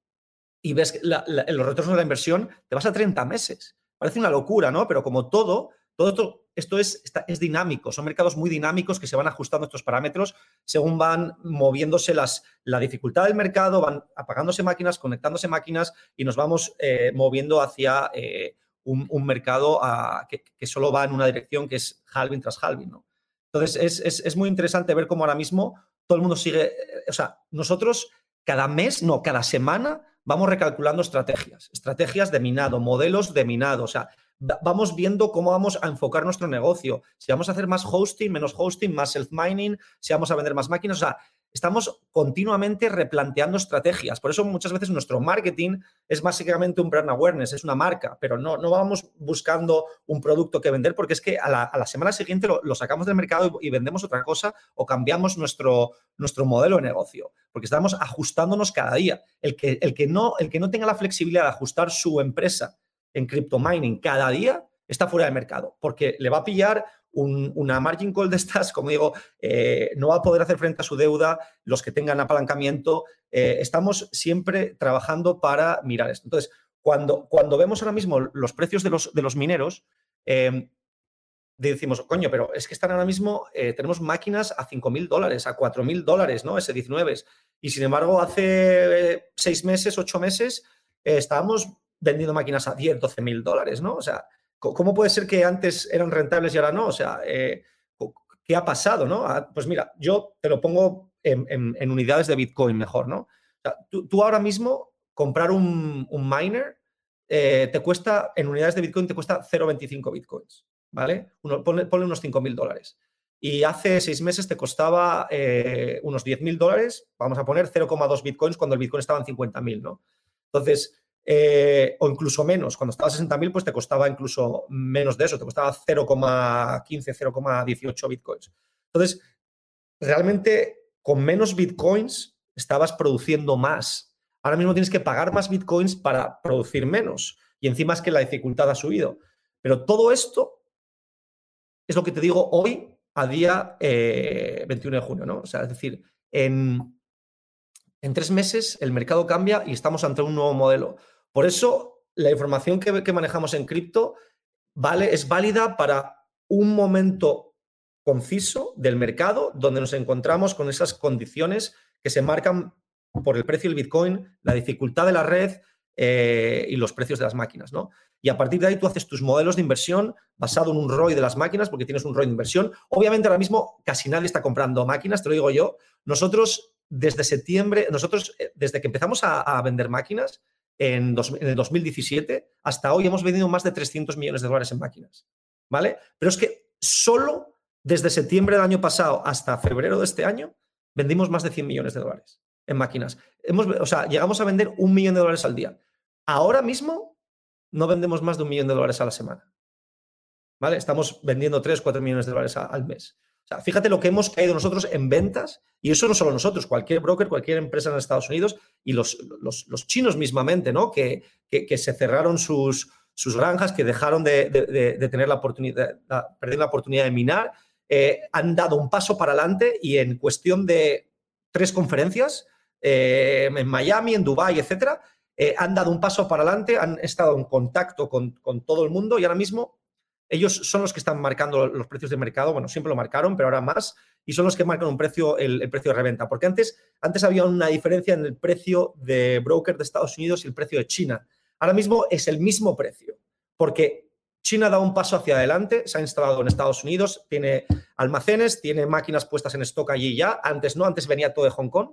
Speaker 2: y ves los retornos de la inversión, te vas a 30 meses. Parece una locura, ¿no? Pero como todo, todo esto, es, es, dinámico, son mercados muy dinámicos que se van ajustando estos parámetros según van moviéndose las, la dificultad del mercado, van apagándose máquinas, conectándose máquinas y nos vamos eh, moviendo hacia eh, un, mercado que, solo va en una dirección que es halving tras halving. ¿no? Entonces es, muy interesante ver cómo ahora mismo todo el mundo sigue, eh, o sea, nosotros cada mes, no, cada semana vamos recalculando estrategias, estrategias de minado, modelos de minado, o sea, vamos viendo cómo vamos a enfocar nuestro negocio. Si vamos a hacer más hosting, menos hosting, más self-mining, si vamos a vender más máquinas. O sea, estamos continuamente replanteando estrategias. Por eso muchas veces nuestro marketing es básicamente un brand awareness, es una marca, pero no, no vamos buscando un producto que vender porque es que a la, semana siguiente lo, sacamos del mercado y, vendemos otra cosa o cambiamos nuestro, nuestro modelo de negocio, porque estamos ajustándonos cada día. El que, el, que no, el que no tenga la flexibilidad de ajustar su empresa en crypto mining cada día está fuera del mercado, porque le va a pillar una margin call de estas, como digo, eh, no va a poder hacer frente a su deuda, los que tengan apalancamiento, eh, estamos siempre trabajando para mirar esto. Entonces, cuando, cuando vemos ahora mismo los precios de los, de los mineros, eh, decimos, coño, pero es que están ahora mismo, tenemos máquinas a 5.000 dólares, a 4.000 dólares, ¿no? S19. Y sin embargo, hace seis meses, ocho meses, estábamos vendiendo máquinas a 10, 12 mil dólares, ¿no? O sea, ¿cómo puede ser que antes eran rentables y ahora no? O sea, eh, ¿qué ha pasado, no? Ah, pues mira, yo te lo pongo en, unidades de Bitcoin mejor, ¿no? Tú, ahora mismo comprar un, miner eh, te cuesta, en unidades de Bitcoin te cuesta 0,25 Bitcoins, ¿vale? Uno, ponle, unos 5 mil dólares. y hace seis meses te costaba eh, unos 10.000 dólares, vamos a poner 0,2 bitcoins cuando el bitcoin estaba en 50.000, ¿no? Entonces, eh, o incluso menos, cuando estaba en 60.000 pues te costaba incluso menos de eso, te costaba 0,15, 0,18 bitcoins. Entonces, realmente con menos bitcoins estabas produciendo más. Ahora mismo tienes que pagar más bitcoins para producir menos. Y encima es que la dificultad ha subido. Pero todo esto es lo que te digo hoy a día 21 eh, de junio, ¿no? O sea, es decir, en, en, tres meses el mercado cambia y estamos ante un nuevo modelo. Por eso, la información que, manejamos en cripto vale, es válida para un momento conciso del mercado donde nos encontramos con esas condiciones que se marcan por el precio del Bitcoin, la dificultad de la red eh, y los precios de las máquinas, ¿no? Y a partir de ahí tú haces tus modelos de inversión basado en un ROI de las máquinas, porque tienes un ROI de inversión. Obviamente ahora mismo casi nadie está comprando máquinas, te lo digo yo. Nosotros desde septiembre, nosotros eh, desde que empezamos a, vender máquinas en, en, el 2017 hasta hoy hemos vendido más de 300 millones de dólares en máquinas, ¿vale? Pero es que solo desde septiembre del año pasado hasta febrero de este año vendimos más de 100 millones de dólares en máquinas. Hemos, o sea, llegamos a vender un millón de dólares al día. Ahora mismo no vendemos más de un millón de dólares a la semana. ¿Vale? Estamos vendiendo 3, 4 millones de dólares al mes. Fíjate lo que hemos caído nosotros en ventas, y eso no solo nosotros, cualquier broker, cualquier empresa en Estados Unidos y los, los, chinos mismamente, ¿no? Que, que, se cerraron sus, sus granjas, que dejaron de, de, tener la oportunidad, perder la oportunidad de minar, eh, han dado un paso para adelante y en cuestión de tres conferencias, eh, en Miami, en Dubái, etcétera, eh, han dado un paso para adelante, han estado en contacto con, todo el mundo y ahora mismo ellos son los que están marcando los precios de mercado. Bueno, siempre lo marcaron, pero ahora más. Y son los que marcan un precio, el, precio de reventa. Porque antes, antes había una diferencia en el precio de broker de Estados Unidos y el precio de China. Ahora mismo es el mismo precio. Porque China da un paso hacia adelante, se ha instalado en Estados Unidos, tiene almacenes, tiene máquinas puestas en stock allí ya. Antes no, antes venía todo de Hong Kong.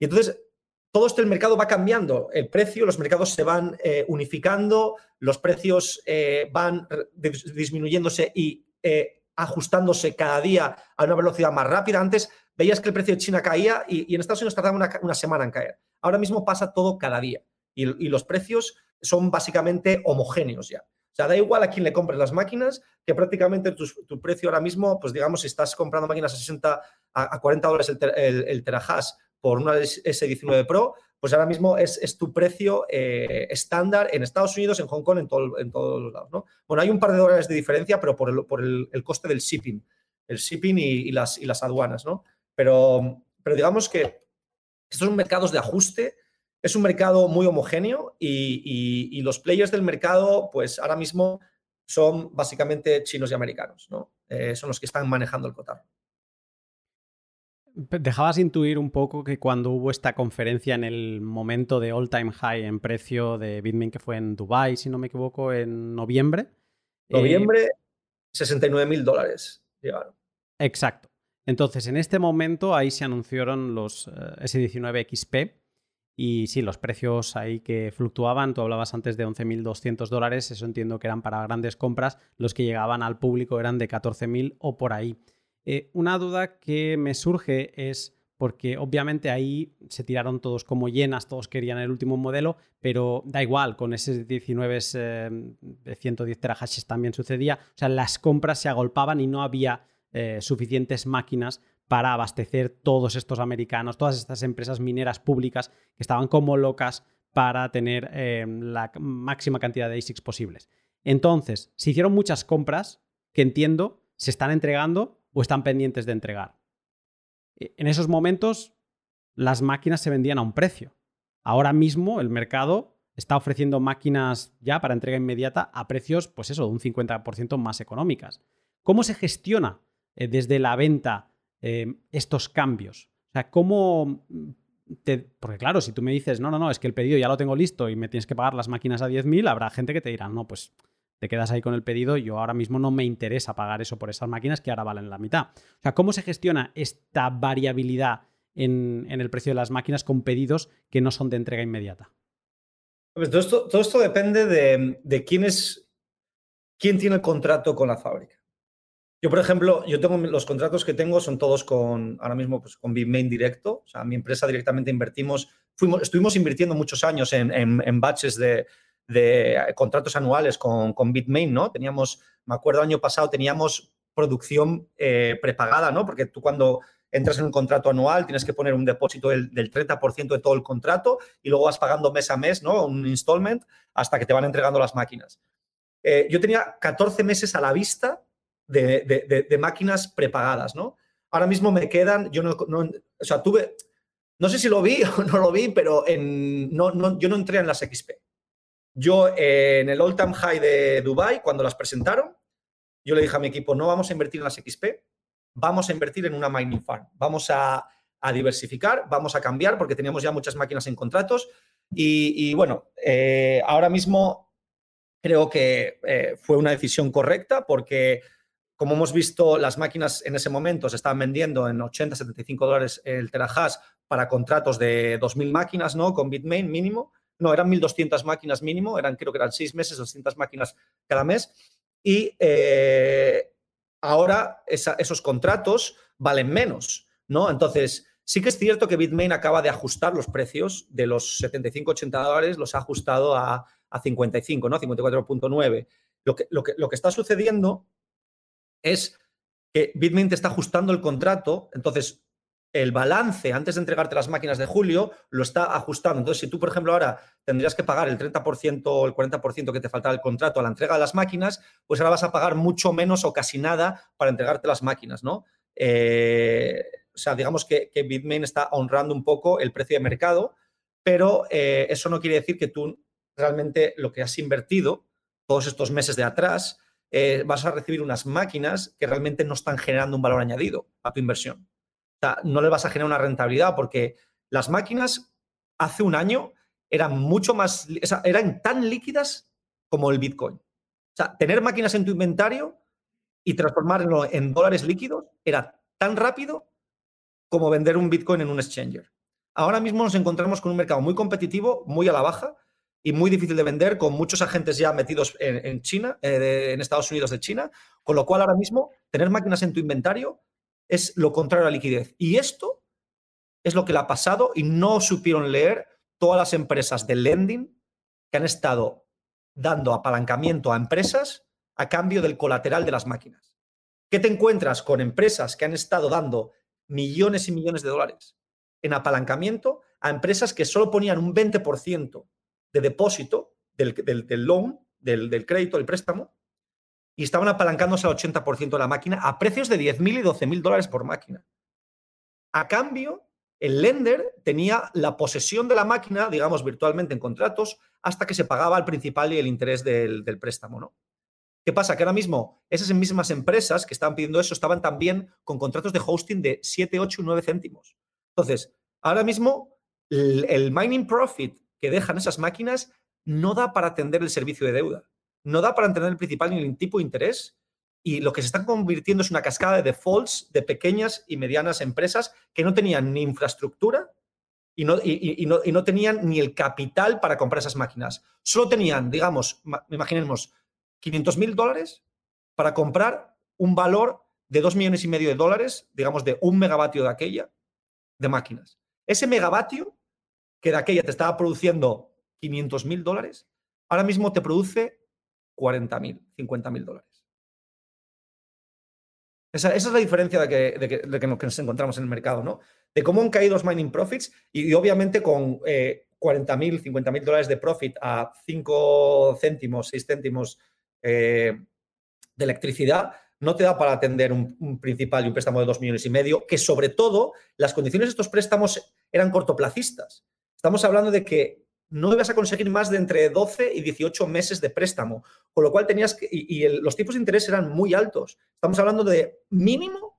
Speaker 2: Y entonces todo esto el mercado va cambiando, el precio, los mercados se van eh, unificando, los precios eh, van disminuyéndose y eh, ajustándose cada día a una velocidad más rápida. Antes veías que el precio de China caía y, en Estados Unidos tardaba una, semana en caer. Ahora mismo pasa todo cada día y, los precios son básicamente homogéneos ya. O sea, da igual a quién le compres las máquinas, que prácticamente tu, precio ahora mismo, pues digamos, si estás comprando máquinas a 60, a, 40 dólares el, terahash por una S19 Pro, pues ahora mismo es, tu precio eh, estándar en Estados Unidos, en Hong Kong, en, todo, en todos los lados. ¿no? Bueno, hay un par de dólares de diferencia, pero por el, por el, coste del shipping, el shipping y, las, y las aduanas, ¿no? Pero, pero digamos que estos son mercados de ajuste, es un mercado muy homogéneo y, los players del mercado, pues ahora mismo son básicamente chinos y americanos, ¿no? Eh, son los que están manejando el cotarro.
Speaker 1: Dejabas intuir un poco que cuando hubo esta conferencia en el momento de all time high en precio de Bitmain que fue en Dubai, si no me equivoco, en noviembre.
Speaker 2: Noviembre, 69 mil dólares llegaron.
Speaker 1: Exacto. Entonces, en este momento ahí se anunciaron los eh, S19 XP y sí, los precios ahí que fluctuaban, tú hablabas antes de 11.200 dólares, eso entiendo que eran para grandes compras, los que llegaban al público eran de 14.000 o por ahí. Eh, una duda que me surge es porque obviamente ahí se tiraron todos como llenas, todos querían el último modelo, pero da igual, con ese 19 eh, de 110 terahashes también sucedía, o sea, las compras se agolpaban y no había eh, suficientes máquinas para abastecer todos estos americanos, todas estas empresas mineras públicas que estaban como locas para tener la máxima cantidad de ASICs posibles. Entonces, se hicieron muchas compras que entiendo se están entregando o están pendientes de entregar. E, en esos momentos las máquinas se vendían a un precio. Ahora mismo el mercado está ofreciendo máquinas ya para entrega inmediata a precios, pues eso, de un 50% más económicas. ¿Cómo se gestiona eh, desde la venta eh, estos cambios? O sea, ¿cómo te... Porque claro, si tú me dices, no, no, no, es que el pedido ya lo tengo listo y me tienes que pagar las máquinas a 10.000, habrá gente que te dirá, no, pues te quedas ahí con el pedido, yo ahora mismo no me interesa pagar eso por esas máquinas que ahora valen la mitad. O sea, ¿cómo se gestiona esta variabilidad en, el precio de las máquinas con pedidos que no son de entrega inmediata?
Speaker 2: Pues todo, esto, todo esto depende de, quién es quién tiene el contrato con la fábrica. Yo, por ejemplo, yo tengo los contratos que tengo son todos con, ahora mismo, pues con Bitmain directo. O sea, mi empresa directamente invertimos, fuimos, estuvimos invirtiendo muchos años en, en, batches de, de, contratos anuales con, con Bitmain, ¿no? Teníamos, me acuerdo, año pasado teníamos producción eh, prepagada, ¿no? Porque tú cuando entras en un contrato anual tienes que poner un depósito del, 30% de todo el contrato y luego vas pagando mes a mes, ¿no? Un installment hasta que te van entregando las máquinas. Eh, yo tenía 14 meses a la vista de, máquinas prepagadas, ¿no? Ahora mismo me quedan, yo no, no, o sea, tuve, no sé si lo vi o no lo vi, pero en, no, no, yo no entré en las XP. Yo eh, en el all time high de Dubai, cuando las presentaron, yo le dije a mi equipo, no vamos a invertir en las XP, vamos a invertir en una mining farm, vamos a, diversificar, vamos a cambiar, porque teníamos ya muchas máquinas en contratos. Y, bueno, eh, ahora mismo creo que eh, fue una decisión correcta porque como hemos visto, las máquinas en ese momento se estaban vendiendo en 80, 75 dólares el terahash para contratos de 2.000 máquinas, ¿no? Con Bitmain mínimo. No, eran 1.200 máquinas mínimo, eran creo que eran 6 meses, 200 máquinas cada mes. Y eh, ahora esos contratos valen menos, ¿no? Entonces, sí que es cierto que Bitmain acaba de ajustar los precios de los 75, 80 dólares, los ha ajustado a, a 55, ¿no? 54.9. Lo que, lo, que, lo que está sucediendo es que Bitmain te está ajustando el contrato, entonces el balance antes de entregarte las máquinas de julio lo está ajustando. Entonces, si tú, por ejemplo, ahora tendrías que pagar el 30% o el 40% que te falta del contrato a la entrega de las máquinas, pues ahora vas a pagar mucho menos o casi nada para entregarte las máquinas, ¿no? Eh, o sea, digamos que, Bitmain está honrando un poco el precio de mercado, pero eh, eso no quiere decir que tú realmente lo que has invertido todos estos meses de atrás eh, vas a recibir unas máquinas que realmente no están generando un valor añadido a tu inversión. No le vas a generar una rentabilidad porque las máquinas hace un año eran mucho más, eran tan líquidas como el Bitcoin. O sea, tener máquinas en tu inventario y transformarlo en dólares líquidos era tan rápido como vender un Bitcoin en un exchanger. Ahora mismo nos encontramos con un mercado muy competitivo, muy a la baja, y muy difícil de vender, con muchos agentes ya metidos en, China, eh, en Estados Unidos de China, con lo cual ahora mismo tener máquinas en tu inventario es lo contrario a la liquidez. Y esto es lo que le ha pasado y no supieron leer todas las empresas de lending que han estado dando apalancamiento a empresas a cambio del colateral de las máquinas. ¿Qué te encuentras con empresas que han estado dando millones y millones de dólares en apalancamiento a empresas que solo ponían un 20% de depósito del, del, loan, del, del, crédito, del préstamo, y estaban apalancándose al 80% de la máquina a precios de 10.000 y 12.000 dólares por máquina. A cambio, el lender tenía la posesión de la máquina, digamos, virtualmente en contratos, hasta que se pagaba el principal y el interés del, préstamo, ¿no? ¿Qué pasa? Que ahora mismo esas mismas empresas que estaban pidiendo eso estaban también con contratos de hosting de 7, 8 9 céntimos. Entonces, ahora mismo el mining profit que dejan esas máquinas no da para atender el servicio de deuda, no da para entender el principal ni el tipo de interés. Y lo que se están convirtiendo es una cascada de defaults de pequeñas y medianas empresas que no tenían ni infraestructura y no, y, no, y no, tenían ni el capital para comprar esas máquinas. Solo tenían, digamos, imaginemos, 500 mil dólares para comprar un valor de 2 millones y medio de dólares, digamos, de un megavatio de aquella, de máquinas. Ese megavatio que de aquella te estaba produciendo 500 mil dólares, ahora mismo te produce 40 mil, 50 mil dólares. Esa, es la diferencia de que, de, que, nos encontramos en el mercado, ¿no? De cómo han caído los mining profits y, obviamente con 40 mil, 50 mil dólares de profit a 5 céntimos, 6 céntimos eh, de electricidad, no te da para atender un, un, principal y un préstamo de 2 millones y medio, que sobre todo las condiciones de estos préstamos eran cortoplacistas. Estamos hablando de que no ibas a conseguir más de entre 12 y 18 meses de préstamo, con lo cual tenías que, y, los tipos de interés eran muy altos. Estamos hablando de mínimo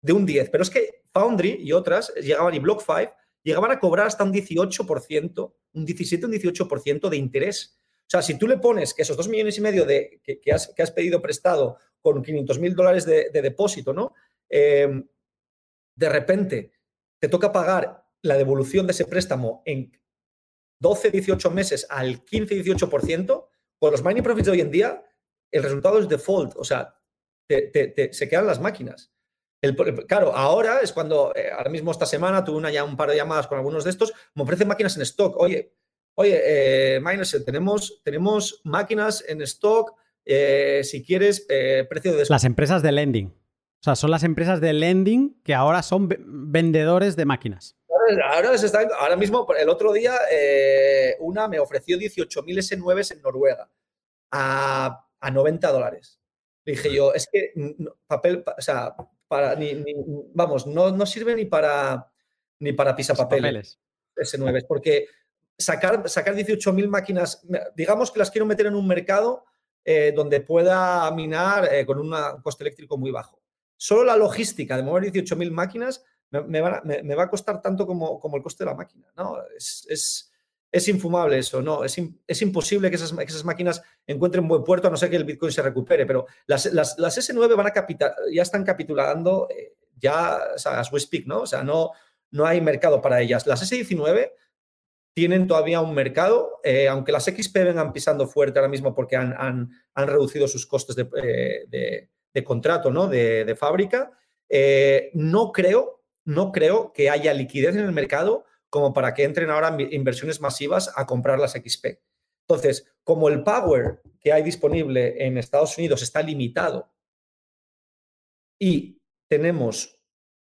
Speaker 2: de un 10, pero es que Foundry y otras llegaban y BlockFi llegaban a cobrar hasta un 18%, un 17, un 18% de interés. O sea, si tú le pones que esos 2 millones y medio de, que, has, pedido prestado con 500 mil dólares de, depósito, ¿no? Eh, de repente te toca pagar la devolución de ese préstamo en 12, 18 meses al 15, 18%, con los mining profits de hoy en día, el resultado es default. O sea, se quedan las máquinas. claro, ahora es cuando, eh, ahora mismo esta semana tuve una, un par de llamadas con algunos de estos, me ofrecen máquinas en stock. Oye, oye, eh, tenemos, tenemos máquinas en stock, eh, si quieres, eh, precio de...
Speaker 1: Las empresas de lending. O sea, son las empresas de lending que ahora son vendedores de máquinas.
Speaker 2: Ahora, ahora mismo, el otro día, una me ofreció 18.000 S9 en Noruega a, a 90 dólares. Dije yo, es que papel, o sea, para, ni, vamos, no, no, sirve ni para, ni para pisapapeles. S9, porque sacar, sacar 18.000 máquinas, digamos que las quiero meter en un mercado eh, donde pueda minar eh, con un coste eléctrico muy bajo. Solo la logística de mover 18.000 máquinas me, va, a costar tanto como, el coste de la máquina. ¿no? Es, infumable eso, no, es, imposible que esas, máquinas encuentren buen puerto a no ser que el Bitcoin se recupere, pero las, las, las S9 van a ya están capitulando eh, ya o sea, as we speak, ¿no? O sea, no, no hay mercado para ellas. Las S19 tienen todavía un mercado, eh, aunque las XP vengan pisando fuerte ahora mismo porque han, reducido sus costes de, eh, contrato, ¿no? De fábrica, no creo, no creo que haya liquidez en el mercado como para que entren ahora inversiones masivas a comprar las XP. Entonces, como el power que hay disponible en Estados Unidos está limitado y tenemos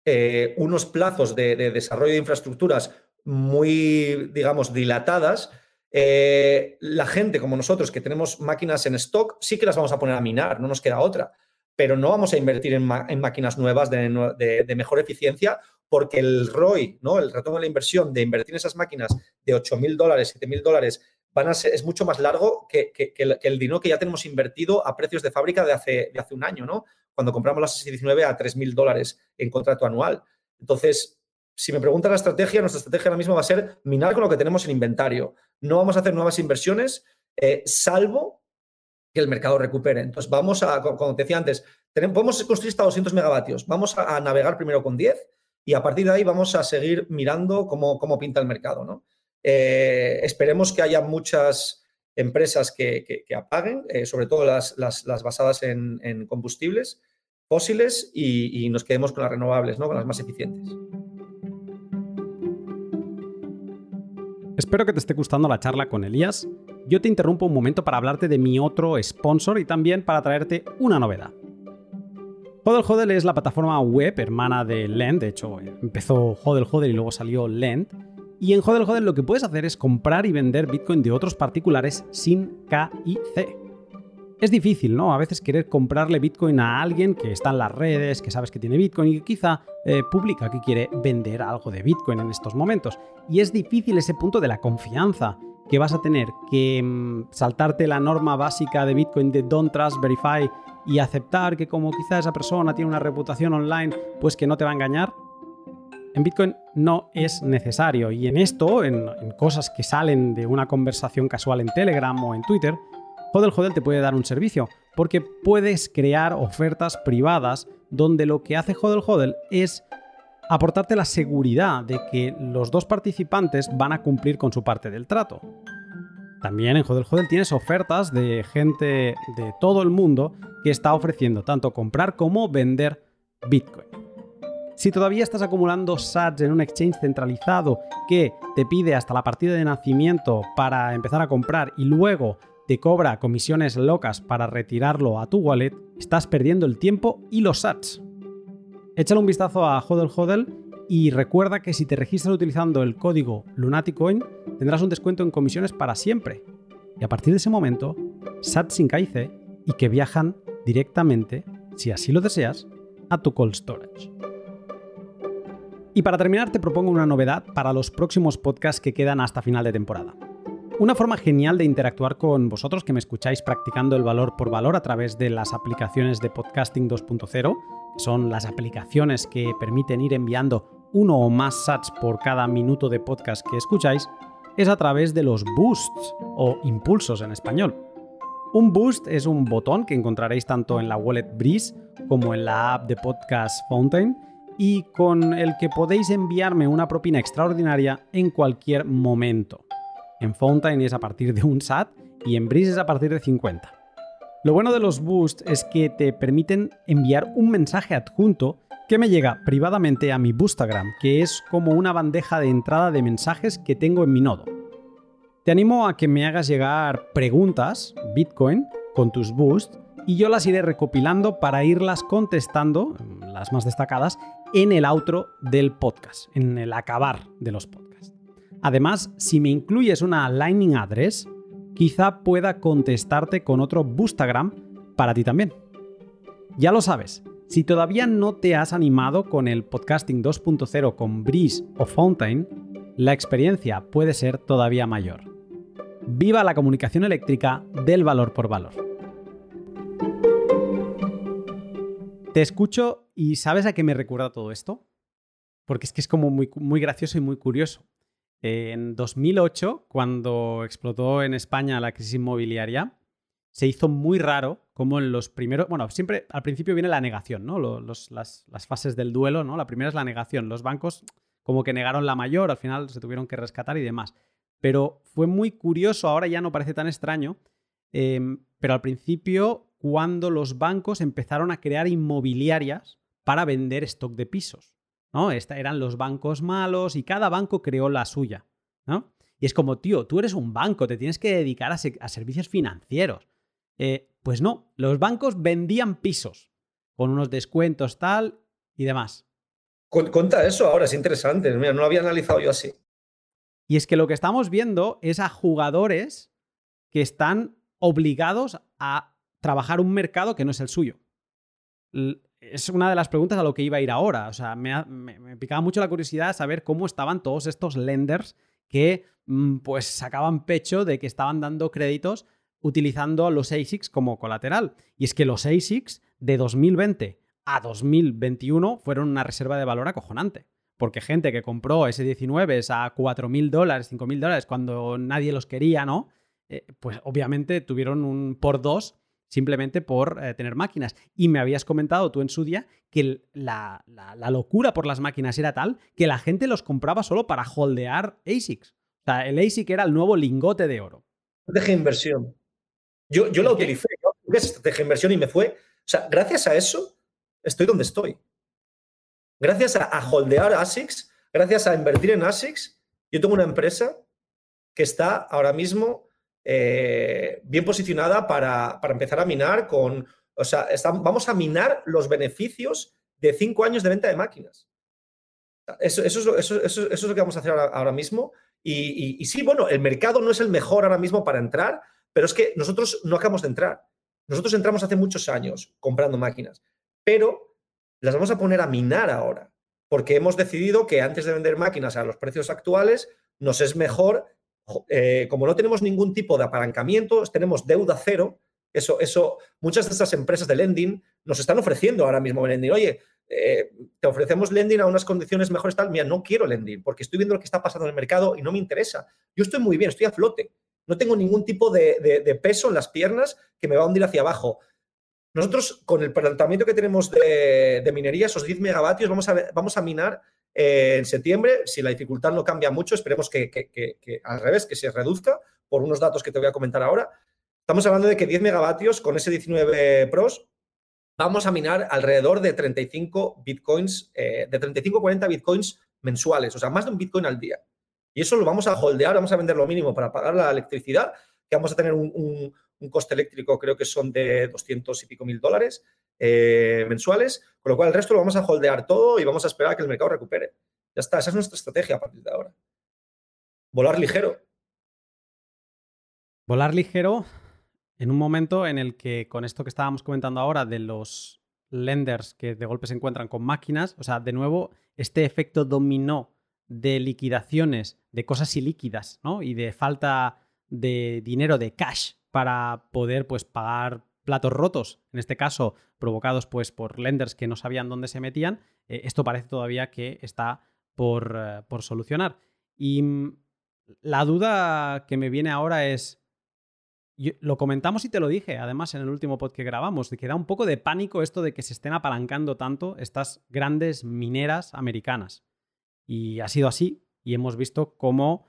Speaker 2: eh, unos plazos de, desarrollo de infraestructuras muy, digamos, dilatadas, eh, la gente como nosotros que tenemos máquinas en stock, sí que las vamos a poner a minar, no nos queda otra, pero no vamos a invertir en, máquinas nuevas de, mejor eficiencia porque el ROI, ¿no? el retorno de la inversión de invertir en esas máquinas de 8 mil dólares, 7 mil dólares, van a es mucho más largo que, el, dinero que ya tenemos invertido a precios de fábrica de hace, un año, ¿no? cuando compramos las 19 a 3 mil dólares en contrato anual. Entonces, si me preguntan la estrategia, nuestra estrategia ahora mismo va a ser minar con lo que tenemos en inventario. No vamos a hacer nuevas inversiones, eh, salvo que el mercado recupere. Entonces, vamos a, como te decía antes, tenemos, podemos construir hasta 200 megavatios. Vamos a, navegar primero con 10 y a partir de ahí vamos a seguir mirando cómo, cómo pinta el mercado. ¿no? Eh, esperemos que haya muchas empresas que, apaguen, eh, sobre todo las, las, basadas en, combustibles fósiles y, nos quedemos con las renovables, ¿no? con las más eficientes.
Speaker 1: Espero que te esté gustando la charla con Elías. Yo te interrumpo un momento para hablarte de mi otro sponsor y también para traerte una novedad. Hodel Hodel es la plataforma web hermana de Lend, de hecho empezó Hodel Hodel y luego salió Lend. Y en Hodel Hodel lo que puedes hacer es comprar y vender Bitcoin de otros particulares sin KIC. Es difícil, ¿no? A veces querer comprarle Bitcoin a alguien que está en las redes, que sabes que tiene Bitcoin y que quizá eh, publica que quiere vender algo de Bitcoin en estos momentos. Y es difícil ese punto de la confianza que vas a tener que mm, saltarte la norma básica de Bitcoin de Don't Trust Verify y aceptar que como quizá esa persona tiene una reputación online, pues que no te va a engañar, en Bitcoin no es necesario. Y en esto, en, cosas que salen de una conversación casual en Telegram o en Twitter, Hodel Hodel te puede dar un servicio, porque puedes crear ofertas privadas donde lo que hace Hodel Hodel es aportarte la seguridad de que los dos participantes van a cumplir con su parte del trato. También en Hodel Hodel tienes ofertas de gente de todo el mundo que está ofreciendo tanto comprar como vender Bitcoin. Si todavía estás acumulando sats en un exchange centralizado que te pide hasta la partida de nacimiento para empezar a comprar y luego te cobra comisiones locas para retirarlo a tu wallet, estás perdiendo el tiempo y los sats. Échale un vistazo a Hodel Hodel y recuerda que si te registras utilizando el código Lunaticoin, tendrás un descuento en comisiones para siempre. Y a partir de ese momento, SAT sin y que viajan directamente, si así lo deseas, a tu cold storage. Y para terminar, te propongo una novedad para los próximos podcasts que quedan hasta final de temporada. Una forma genial de interactuar con vosotros que me escucháis practicando el valor por valor a través de las aplicaciones de Podcasting 2.0, que son las aplicaciones que permiten ir enviando uno o más sats por cada minuto de podcast que escucháis, es a través de los boosts o impulsos en español. Un boost es un botón que encontraréis tanto en la wallet Breeze como en la app de podcast Fountain y con el que podéis enviarme una propina extraordinaria en cualquier momento. En Fountain es a partir de un SAT y en Breeze es a partir de 50. Lo bueno de los boosts es que te permiten enviar un mensaje adjunto que me llega privadamente a mi Boostagram, que es como una bandeja de entrada de mensajes que tengo en mi nodo. Te animo a que me hagas llegar preguntas, Bitcoin, con tus boosts, y yo las iré recopilando para irlas contestando, las más destacadas, en el outro del podcast, en el acabar de los podcasts. Además, si me incluyes una Lightning Address, quizá pueda contestarte con otro Boostagram para ti también. Ya lo sabes, si todavía no te has animado con el podcasting 2.0 con Breeze o Fountain, la experiencia puede ser todavía mayor. Viva la comunicación eléctrica del valor por valor. Te escucho y ¿sabes a qué me recuerda todo esto? Porque es que es como muy, muy gracioso y muy curioso. En 2008, cuando explotó en España la crisis inmobiliaria, se hizo muy raro como en los primeros, bueno, siempre al principio viene la negación, ¿no? las, fases del duelo, ¿no? La primera es la negación. Los bancos como que negaron la mayor, al final se tuvieron que rescatar y demás. Pero fue muy curioso, ahora ya no parece tan extraño, em, pero al principio cuando los bancos empezaron a crear inmobiliarias para vender stock de pisos, ¿no? Esta, eran los bancos malos y cada banco creó la suya, ¿no? Y es como, tío, tú eres un banco, te tienes que dedicar a servicios financieros. Eh, pues no, los bancos vendían pisos con unos descuentos tal y demás.
Speaker 2: Cuenta eso ahora, es interesante. Mira, no lo había analizado yo así.
Speaker 1: Y es que lo que estamos viendo es a jugadores que están obligados a trabajar un mercado que no es el suyo. Es una de las preguntas a lo que iba a ir ahora. O sea, me, me picaba mucho la curiosidad saber cómo estaban todos estos lenders que mm, pues sacaban pecho de que estaban dando créditos utilizando los ASICs como colateral. Y es que los ASICs de 2020 a 2021 fueron una reserva de valor acojonante. Porque gente que compró S19 a 4.000 dólares, 5.000 dólares, cuando nadie los quería, ¿no? Eh, pues obviamente tuvieron un por dos simplemente por eh, tener máquinas. Y me habías comentado tú en su día que la, la, locura por las máquinas era tal que la gente los compraba solo para holdear ASICs. O sea, el ASIC era el nuevo lingote de oro.
Speaker 2: Deje inversión. Yo, yo la utilicé, yo estrategia de inversión y me fue. O sea, gracias a eso estoy donde estoy. Gracias a, holdear ASICs, gracias a invertir en ASICs, yo tengo una empresa que está ahora mismo eh, bien posicionada para, empezar a minar con. O sea, vamos a minar los beneficios de cinco años de venta de máquinas. Eso, eso, es, lo, eso, eso, es, lo, que vamos a hacer ahora, mismo. y, sí, bueno, el mercado no es el mejor ahora mismo para entrar, pero es que nosotros no acabamos de entrar. Nosotros entramos hace muchos años comprando máquinas, pero las vamos a poner a minar ahora, porque hemos decidido que antes de vender máquinas a los precios actuales, nos es mejor, eh, como no tenemos ningún tipo de apalancamiento, tenemos deuda cero, eso, eso, muchas de estas empresas de lending nos están ofreciendo ahora mismo lending. Oye, eh, te ofrecemos lending a unas condiciones mejores, tal. Mira, no quiero lending porque estoy viendo lo que está pasando en el mercado y no me interesa. Yo estoy muy bien, estoy a flote. No tengo ningún tipo de, peso en las piernas que me va a hundir hacia abajo. Nosotros, con el planteamiento que tenemos de, minería, esos 10 megavatios, vamos a, vamos a minar eh, en septiembre. Si la dificultad no cambia mucho, esperemos que, al revés, que se reduzca por unos datos que te voy a comentar ahora. Estamos hablando de que 10 megavatios con ese 19 Pros vamos a minar alrededor de 35 bitcoins, eh, de 35 40 bitcoins mensuales, o sea, más de un bitcoin al día. Y eso lo vamos a holdear, vamos a vender lo mínimo para pagar la electricidad, que vamos a tener un, coste eléctrico, creo que son de 200 y pico mil dólares eh, mensuales, con lo cual el resto lo vamos a holdear todo y vamos a esperar a que el mercado recupere. Ya está, esa es nuestra estrategia a partir de ahora. Volar ligero.
Speaker 1: Volar ligero en un momento en el que con esto que estábamos comentando ahora de los lenders que de golpe se encuentran con máquinas, o sea, de nuevo, este efecto dominó de liquidaciones de cosas ilíquidas, ¿no? Y de falta de dinero, de cash, para poder pues pagar platos rotos, en este caso provocados pues por lenders que no sabían dónde se metían, eh, esto parece todavía que está por, eh, por solucionar. Y mm, la duda que me viene ahora es, lo comentamos y te lo dije, además, en el último pod que grabamos, de que da un poco de pánico esto de que se estén apalancando tanto estas grandes mineras americanas. Y ha sido así, y hemos visto cómo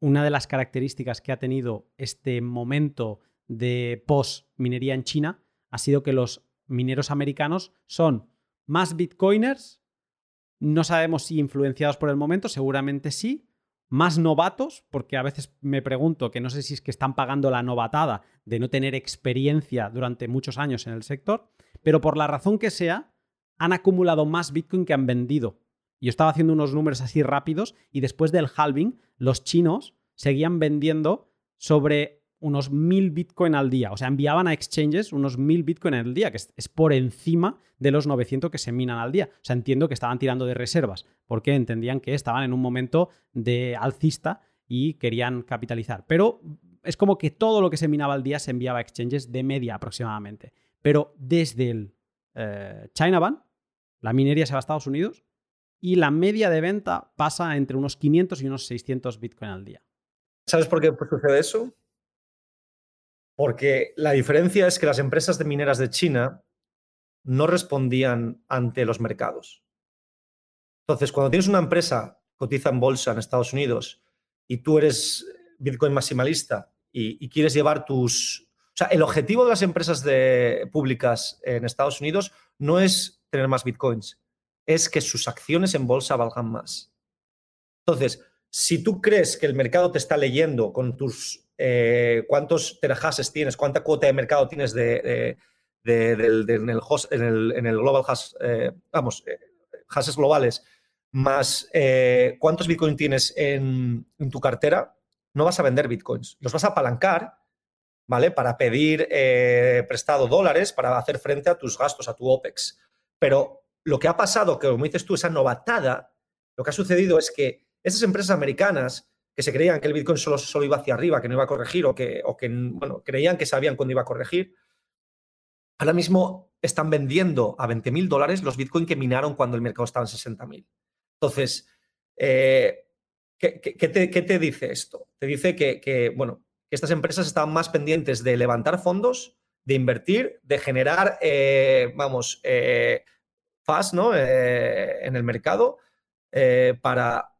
Speaker 1: una de las características que ha tenido este momento de post-minería en China ha sido que los mineros americanos son más bitcoiners, no sabemos si influenciados por el momento, seguramente sí, más novatos, porque a veces me pregunto que no sé si es que están pagando la novatada de no tener experiencia durante muchos años en el sector, pero por la razón que sea, han acumulado más Bitcoin que han vendido. Yo estaba haciendo unos números así rápidos y después del halving, los chinos seguían vendiendo sobre unos 1000 Bitcoin al día. O sea, enviaban a exchanges unos 1000 Bitcoin al día, que es, por encima de los 900 que se minan al día. O sea, entiendo que estaban tirando de reservas, porque entendían que estaban en un momento de alcista y querían capitalizar. Pero es como que todo lo que se minaba al día se enviaba a exchanges de media aproximadamente. Pero desde el eh, China Ban, la minería se va a Estados Unidos y la media de venta pasa entre unos 500 y unos 600 Bitcoin al día.
Speaker 2: ¿Sabes por qué sucede eso? Porque la diferencia es que las empresas de mineras de China no respondían ante los mercados. Entonces, cuando tienes una empresa cotiza en bolsa en Estados Unidos y tú eres Bitcoin maximalista y, quieres llevar tus... O sea, el objetivo de las empresas públicas en Estados Unidos no es tener más Bitcoins, es que sus acciones en bolsa valgan más. Entonces, si tú crees que el mercado te está leyendo con tus eh, cuántos terahashes tienes, cuánta cuota de mercado tienes de, en, el, global hash, eh, vamos, eh, hashes globales, más cuántos bitcoins tienes en, tu cartera, no vas a vender bitcoins. Los vas a apalancar, ¿vale? Para pedir prestado dólares para hacer frente a tus gastos, a tu OPEX. Pero lo que ha pasado, que como dices tú, esa novatada, lo que ha sucedido es que esas empresas americanas que se creían que el Bitcoin solo, iba hacia arriba, que no iba a corregir, o que, bueno, creían que sabían cuándo iba a corregir, ahora mismo están vendiendo a 20 mil dólares los Bitcoin que minaron cuando el mercado estaba en 60 mil. Entonces, eh, ¿qué, te, dice esto? Te dice que, bueno, que estas empresas estaban más pendientes de levantar fondos, de invertir, de generar, eh, vamos, eh, ¿no? en el mercado para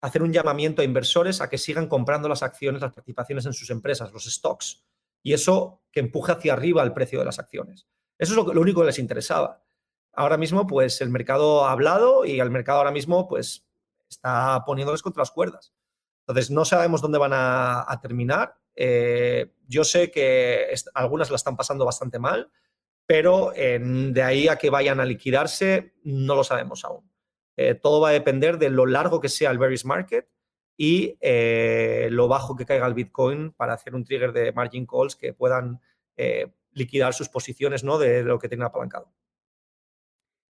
Speaker 2: hacer un llamamiento a inversores a que sigan comprando las acciones, las participaciones en sus empresas, los stocks. Y eso que empuje hacia arriba el precio de las acciones. Eso es lo, único que les interesaba. Ahora mismo, pues el mercado ha hablado y el mercado ahora mismo, pues está poniéndoles contra las cuerdas. Entonces, no sabemos dónde van a, terminar. Eh, yo sé que algunas la están pasando bastante mal, pero de ahí a que vayan a liquidarse, no lo sabemos aún. Eh, todo va a depender de lo largo que sea el bearish market y eh, lo bajo que caiga el Bitcoin para hacer un trigger de margin calls que puedan eh, liquidar sus posiciones ¿no? de lo que tienen apalancado.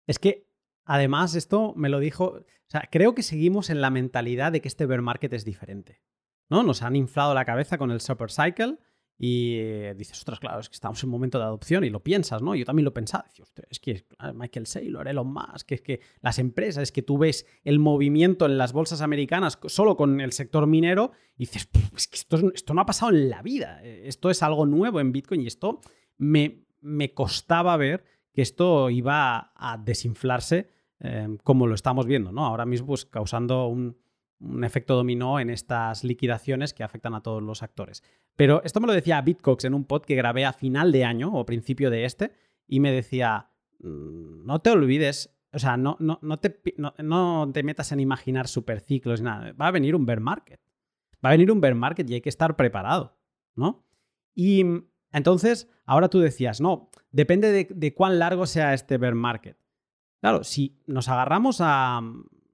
Speaker 1: Es que además esto me lo dijo, o sea, creo que seguimos en la mentalidad de que este bear market es diferente. ¿no? Nos han inflado la cabeza con el super cycle y eh, dices, ostras, claro, es que estamos en un momento de adopción y lo piensas, ¿no? Yo también lo pensaba. es que Michael Saylor, Elon Musk, que es que las empresas, es que tú ves el movimiento en las bolsas americanas solo con el sector minero y dices, es que esto, esto, no ha pasado en la vida. Eh, esto es algo nuevo en Bitcoin y esto me, me costaba ver que esto iba a desinflarse eh, como lo estamos viendo, ¿no? Ahora mismo, pues causando un, un efecto dominó en estas liquidaciones que afectan a todos los actores. Pero esto me lo decía Bitcox en un pod que grabé a final de año o principio de este y me decía, mm, no te olvides, o sea, no, no, no, te, no, te metas en imaginar superciclos nada, va a venir un bear market. Va a venir un bear market y hay que estar preparado, ¿no? Y entonces, ahora tú decías, no, depende de, de cuán largo sea este bear market. Claro, si nos agarramos a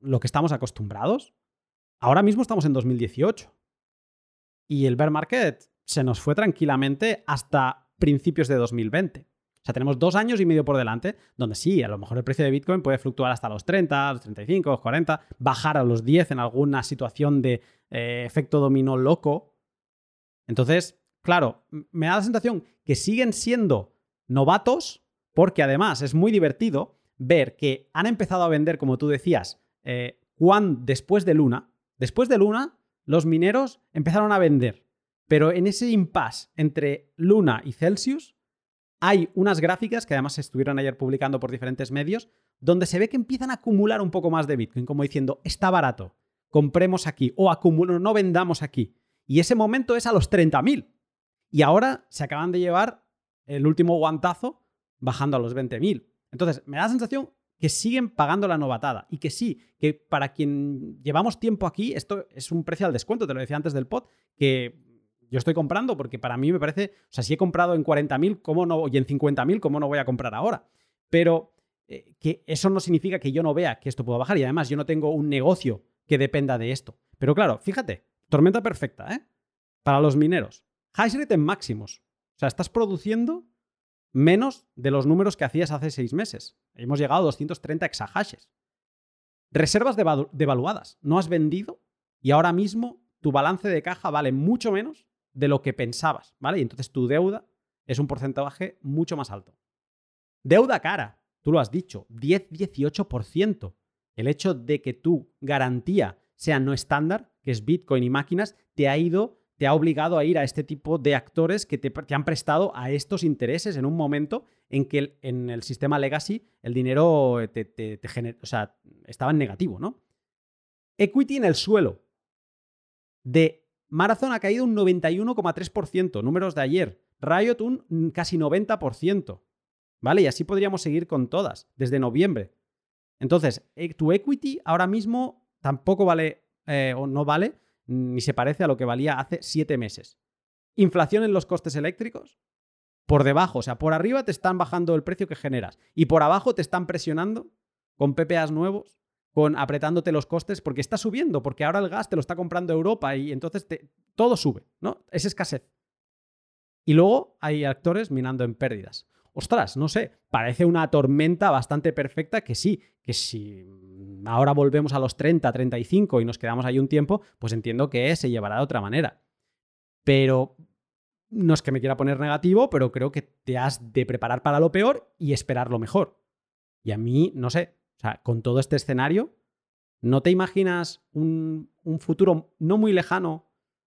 Speaker 1: lo que estamos acostumbrados, Ahora mismo estamos en 2018 y el bear market se nos fue tranquilamente hasta principios de 2020. O sea, tenemos dos años y medio por delante, donde sí, a lo mejor el precio de Bitcoin puede fluctuar hasta los 30, los 35, los 40, bajar a los 10 en alguna situación de eh, efecto dominó loco. Entonces, claro, me da la sensación que siguen siendo novatos, porque además es muy divertido ver que han empezado a vender, como tú decías, eh, después de Luna, Después de Luna, los mineros empezaron a vender, pero en ese impasse entre Luna y Celsius hay unas gráficas que además se estuvieron ayer publicando por diferentes medios, donde se ve que empiezan a acumular un poco más de Bitcoin, como diciendo, está barato, compremos aquí, o acumulo, no vendamos aquí. Y ese momento es a los 30.000. Y ahora se acaban de llevar el último guantazo bajando a los 20.000. Entonces, me da la sensación que siguen pagando la novatada y que sí, que para quien llevamos tiempo aquí, esto es un precio al descuento, te lo decía antes del pod, que yo estoy comprando porque para mí me parece, o sea, si he comprado en 40.000, ¿cómo no? Y en 50.000, ¿cómo no voy a comprar ahora? Pero eh, que eso no significa que yo no vea que esto pueda bajar y además yo no tengo un negocio que dependa de esto. Pero claro, fíjate, tormenta perfecta, ¿eh? Para los mineros. Hash rate en máximos. O sea, estás produciendo menos de los números que hacías hace seis meses. Hemos llegado a 230 exahashes. Reservas devaluadas. No has vendido y ahora mismo tu balance de caja vale mucho menos de lo que pensabas, ¿vale? Y entonces tu deuda es un porcentaje mucho más alto. Deuda cara, tú lo has dicho, 10-18%. El hecho de que tu garantía sea no estándar, que es Bitcoin y máquinas, te ha ido te ha obligado a ir a este tipo de actores que te, han prestado a estos intereses en un momento en que en el sistema legacy el dinero sea, estaba en negativo, ¿no? Equity en el suelo. De Marathon ha caído un 91,3%, números de ayer. Riot un casi 90%. ¿Vale? Y así podríamos seguir con todas, desde noviembre. Entonces, eh, tu equity ahora mismo tampoco vale eh, o no vale ni se parece a lo que valía hace siete meses. Inflación en los costes eléctricos. Por debajo, o sea, por arriba te están bajando el precio que generas y por abajo te están presionando con PPAs nuevos, con apretándote los costes porque está subiendo, porque ahora el gas te lo está comprando Europa y entonces todo sube, ¿no? Es escasez. Y luego hay actores minando en pérdidas. Ostras, no sé, parece una tormenta bastante perfecta que sí, que si ahora volvemos a los 30, 35 y nos quedamos ahí un tiempo, pues entiendo que se llevará de otra manera. Pero no es que me quiera poner negativo, pero creo que te has de preparar para lo peor y esperar lo mejor. Y a mí, no sé, o sea, con todo este escenario, ¿no te imaginas un, futuro no muy lejano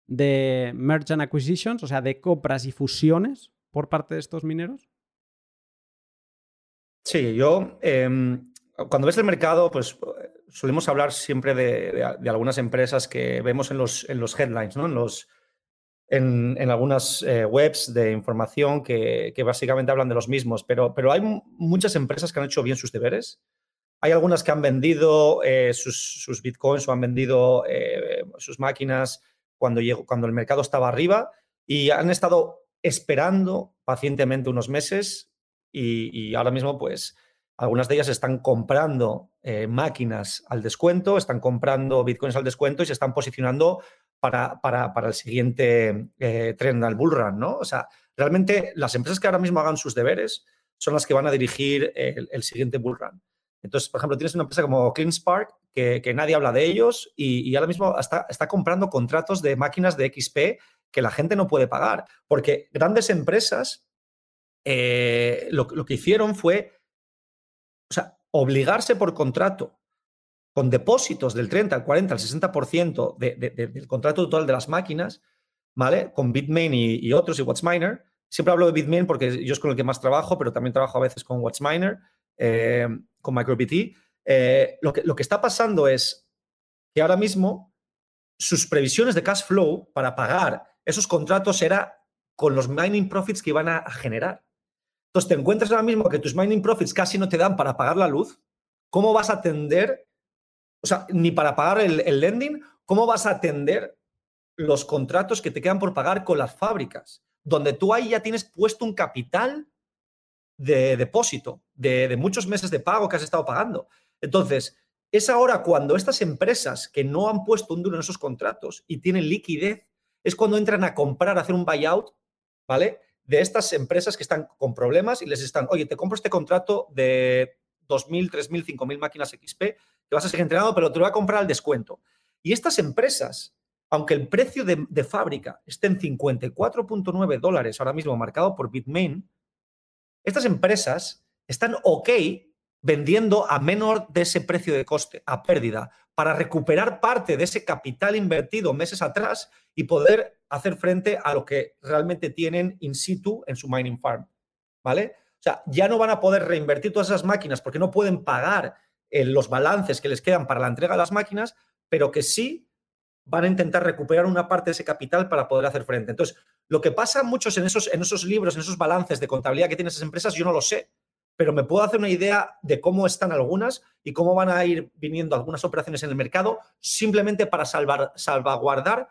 Speaker 1: de merchant acquisitions, o sea, de compras y fusiones por parte de estos mineros?
Speaker 2: Sí, yo em, cuando ves el mercado, pues solemos hablar siempre de, algunas empresas que vemos en los, en los headlines, ¿no? En, los, en, algunas eh, webs de información que, básicamente hablan de los mismos, pero, pero hay muchas empresas que han hecho bien sus deberes. Hay algunas que han vendido eh, sus, bitcoins o han vendido eh, sus máquinas cuando, llegó, cuando el mercado estaba arriba y han estado esperando pacientemente unos meses y, y ahora mismo pues algunas de ellas están comprando eh, máquinas al descuento, están comprando bitcoins al descuento y se están posicionando para, para, el siguiente eh, tren al bullrun, ¿no? O sea, realmente las empresas que ahora mismo hagan sus deberes son las que van a dirigir el, siguiente bullrun. Entonces, por ejemplo, tienes una empresa como CleanSpark, que, que nadie habla de ellos y, ahora mismo está, está, comprando contratos de máquinas de XP que la gente no puede pagar, porque grandes empresas eh, lo, que hicieron fue obligarse por contrato con depósitos del 30, al 40, al 60% del contrato total de las máquinas, ¿vale? Con Bitmain y, otros y WatchMiner. Siempre hablo de Bitmain porque yo es con el que más trabajo, pero también trabajo a veces con WatchMiner, eh, con MicroBT. Eh, lo, que, lo que está pasando es que ahora mismo sus previsiones de cash flow para pagar esos contratos era con los mining profits que iban a generar. Entonces te encuentras ahora mismo que tus mining profits casi no te dan para pagar la luz. ¿Cómo vas a atender? O sea, ni para pagar el, lending, ¿cómo vas a atender los contratos que te quedan por pagar con las fábricas? Donde tú ahí ya tienes puesto un capital de depósito, de, de muchos meses de pago que has estado pagando. Entonces, es ahora cuando estas empresas que no han puesto un duro en esos contratos y tienen liquidez, es cuando entran a comprar, a hacer un buyout, ¿vale? De estas empresas que están con problemas y les están, oye, te compro este contrato de 2.000, 3.000, 5.000 máquinas XP que vas a seguir entrenando, pero te lo voy a comprar al descuento. Y estas empresas, aunque el precio de, fábrica esté en 54.9 dólares ahora mismo marcado por Bitmain, estas empresas están ok vendiendo a menor de ese precio de coste, a pérdida, para recuperar parte de ese capital invertido meses atrás y poder hacer frente a lo que realmente tienen in situ en su mining farm. ¿Vale? O sea, ya no van a poder reinvertir todas esas máquinas porque no pueden pagar eh, los balances que les quedan para la entrega de las máquinas, pero que sí van a intentar recuperar una parte de ese capital para poder hacer frente. Entonces, lo que pasa muchos en esos, en esos libros, en esos balances de contabilidad que tienen esas empresas, yo no lo sé, pero me puedo hacer una idea de cómo están algunas y cómo van a ir viniendo algunas operaciones en el mercado simplemente para salvar, salvaguardar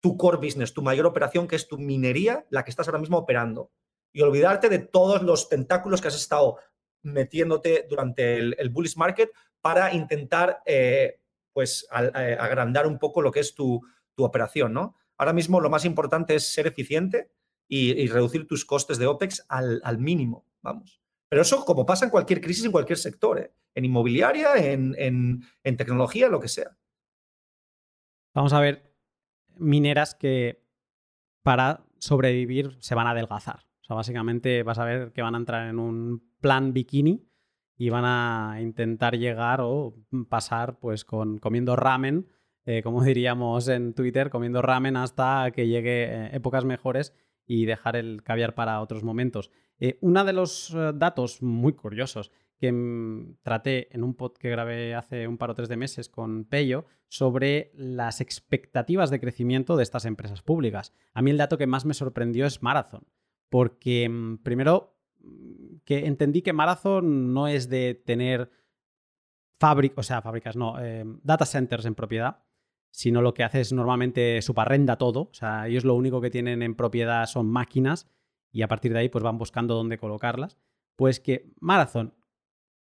Speaker 2: tu core business, tu mayor operación, que es tu minería, la que estás ahora mismo operando. Y olvidarte de todos los tentáculos que has estado metiéndote durante el, bullish market para intentar eh, pues eh, agrandar un poco lo que es tu, operación, ¿no? Ahora mismo lo más importante es ser eficiente y, reducir tus costes de OPEX al, mínimo, vamos. Pero eso como pasa en cualquier crisis, en cualquier sector, ¿eh? en inmobiliaria, en, tecnología, lo que sea.
Speaker 1: Vamos a ver mineras que para sobrevivir se van a adelgazar. O sea, básicamente vas a ver que van a entrar en un plan bikini y van a intentar llegar o pasar pues con comiendo ramen, eh, como diríamos en Twitter, comiendo ramen hasta que llegue eh, épocas mejores y dejar el caviar para otros momentos. Eh, uno de los datos muy curiosos que mm, traté en un pod que grabé hace un par o tres de meses con Pello sobre las expectativas de crecimiento de estas empresas públicas. A mí el dato que más me sorprendió es Marathon, porque mm, primero que entendí que Marathon no es de tener fábricas, o sea, fábricas, no, eh, data centers en propiedad, sino lo que hace es normalmente subarrenda todo. O sea, ellos lo único que tienen en propiedad son máquinas y a partir de ahí pues van buscando dónde colocarlas. Pues que Marathon.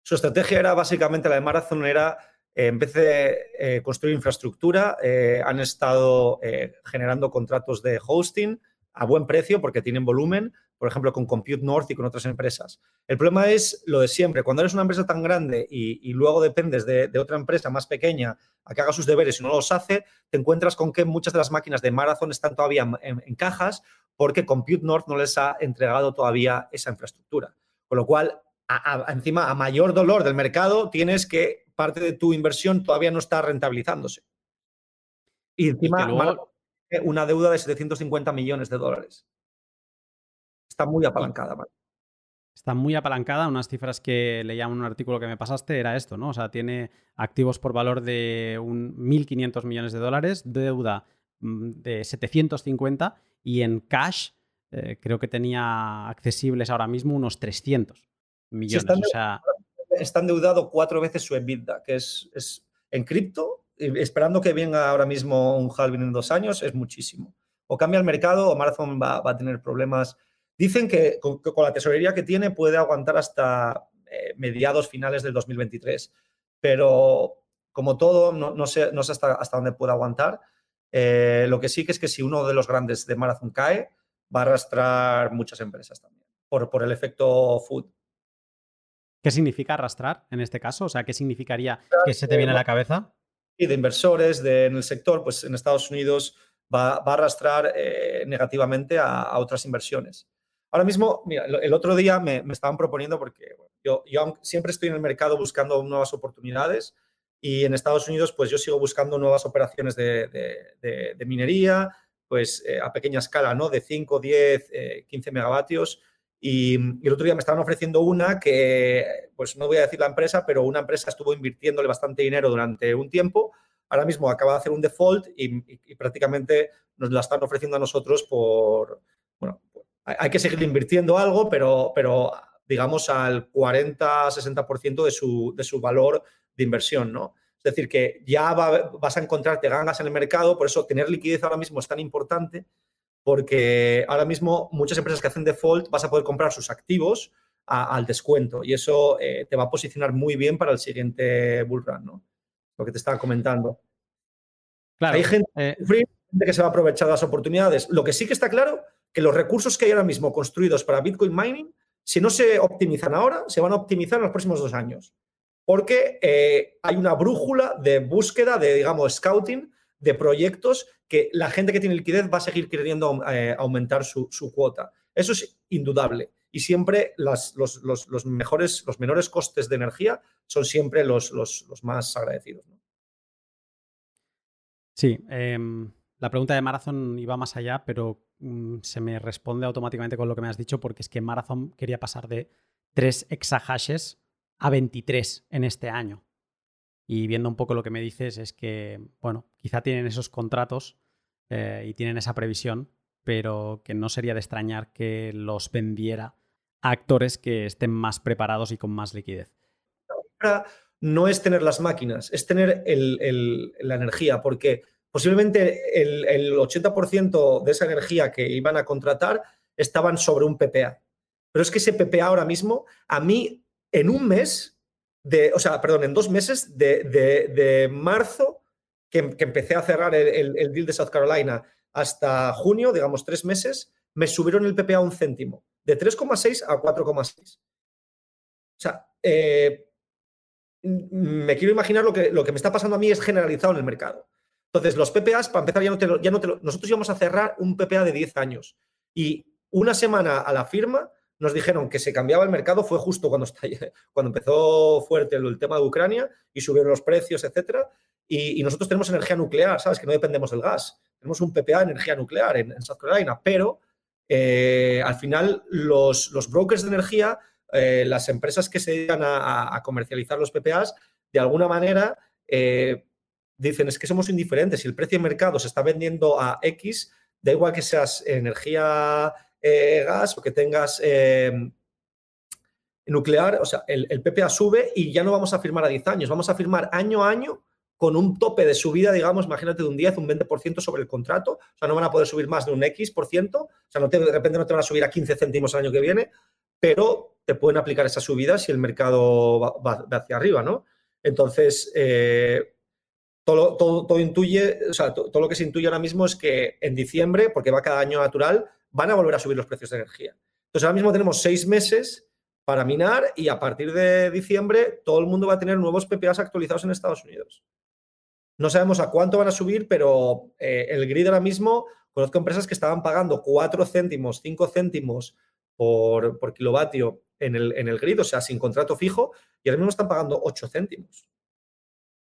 Speaker 2: Su estrategia era básicamente la de Marathon, era eh, en vez de eh, construir infraestructura, han estado generando contratos de hosting a buen precio porque tienen volumen, por ejemplo, con Compute North y con otras empresas. El problema es lo de siempre. Cuando eres una empresa tan grande y, luego dependes de, otra empresa más pequeña a que haga sus deberes y no los hace, te encuentras con que muchas de las máquinas de Marathon están todavía en, cajas porque Compute North no les ha entregado todavía esa infraestructura. Con lo cual, encima, a mayor dolor del mercado, tienes que parte de tu inversión todavía no está rentabilizándose. Y encima, una deuda de 750 millones de dólares. Está muy apalancada,
Speaker 1: Está muy apalancada. Unas cifras que leía en un artículo que me pasaste era esto, ¿no? O sea, tiene activos por valor de 1.500 millones de dólares, deuda mm, de 750 y en cash eh, creo que tenía accesibles ahora mismo unos 300 millones.
Speaker 2: está, endeudado cuatro veces su EBITDA, que es, es en cripto, esperando que venga ahora mismo un halving en dos años, es muchísimo. O cambia el mercado o Marathon va, va a tener problemas Dicen que con, la tesorería que tiene puede aguantar hasta eh, mediados finales del 2023, pero como todo, no, sé, no sé hasta, hasta dónde puede aguantar. Eh, lo que sí que es que si uno de los grandes de Marathon cae, va a arrastrar muchas empresas también, por, por el efecto food.
Speaker 1: ¿Qué significa arrastrar en este caso? O sea, ¿qué significaría que se te viene a la cabeza?
Speaker 2: Y de inversores de, en el sector, pues en Estados Unidos va, va a arrastrar eh, negativamente a, otras inversiones. Ahora mismo, mira, el otro día me, estaban proponiendo, porque yo, yo, siempre estoy en el mercado buscando nuevas oportunidades y en Estados Unidos, pues yo sigo buscando nuevas operaciones de, minería, pues eh, a pequeña escala, ¿no? De 5, 10, 15 megavatios. Y, el otro día me estaban ofreciendo una que, pues no voy a decir la empresa, pero una empresa estuvo invirtiéndole bastante dinero durante un tiempo. Ahora mismo acaba de hacer un default y, y prácticamente nos la están ofreciendo a nosotros por, bueno, hay que seguir invirtiendo algo, pero, pero digamos al 40-60% de su, de su valor de inversión, ¿no? Es decir, que ya vas a encontrarte gangas en el mercado, por eso tener liquidez ahora mismo es tan importante, porque ahora mismo muchas empresas que hacen default vas a poder comprar sus activos al descuento y eso eh, te va a posicionar muy bien para el siguiente bull run, ¿no? Lo que te estaba comentando. Claro, Hay gente, eh, gente que se va a aprovechar de las oportunidades. Lo que sí que está claro que los recursos que hay ahora mismo construidos para Bitcoin mining, si no se optimizan ahora, se van a optimizar en los próximos dos años. Porque eh, hay una brújula de búsqueda, de, digamos, scouting de proyectos que la gente que tiene liquidez va a seguir queriendo eh, aumentar su, cuota. Eso es indudable. Y siempre los, mejores, los menores costes de energía son siempre los, más agradecidos.
Speaker 1: Sí, em, la pregunta de Marathon iba más allá, pero se me responde automáticamente con lo que me has dicho, porque es que Marathon quería pasar de 3 exahashes a 23 en este año. Y viendo un poco lo que me dices es que, bueno, quizá tienen esos contratos eh, y tienen esa previsión, pero que no sería de extrañar que los vendiera a actores que estén más preparados y con más liquidez.
Speaker 2: No es tener las máquinas, es tener la energía, porque posiblemente el, 80% de esa energía que iban a contratar estaban sobre un PPA. Pero es que ese PPA ahora mismo, a mí, en un mes, de, o sea, perdón, en dos meses, de, marzo, que, empecé a cerrar el, el, deal de South Carolina, hasta junio, digamos tres meses, me subieron el PPA un céntimo, de 3,6 a 4,6. O sea, eh, me quiero imaginar lo que, lo que me está pasando a mí es generalizado en el mercado. Entonces, los PPAs, para empezar, ya no te, ya no te nosotros íbamos a cerrar un PPA de 10 años y una semana a la firma nos dijeron que se cambiaba el mercado, fue justo cuando, cuando empezó fuerte el, tema de Ucrania y subieron los precios, etcétera. Y, nosotros tenemos energía nuclear, ¿sabes? Que no dependemos del gas. Tenemos un PPA de energía nuclear en, South Carolina, pero eh, al final los, los, brokers de energía, eh, las empresas que se dedican a, comercializar los PPAs, de alguna manera eh, dicen es que somos indiferentes. Si el precio de mercado se está vendiendo a X, da igual que seas energía gas o que tengas nuclear, o sea, el, el, PPA sube y ya no vamos a firmar a 10 años, vamos a firmar año a año con un tope de subida, digamos, imagínate de un 10, un 20% sobre el contrato, o sea, no van a poder subir más de un X por ciento, o sea, no de repente no te van a subir a 15 céntimos el año que viene, pero te pueden aplicar esa subida si el mercado va, hacia arriba, ¿no? Entonces, eh, todo, todo, intuye, o sea, todo, lo que se intuye ahora mismo es que en diciembre, porque va cada año natural, van a volver a subir los precios de energía. Entonces, ahora mismo tenemos seis meses para minar y a partir de diciembre todo el mundo va a tener nuevos PPAs actualizados en Estados Unidos. No sabemos a cuánto van a subir, pero eh, el grid ahora mismo, conozco empresas que estaban pagando 4 céntimos, 5 céntimos por, kilovatio en el, en el, grid, o sea, sin contrato fijo, y ahora mismo están pagando 8 céntimos.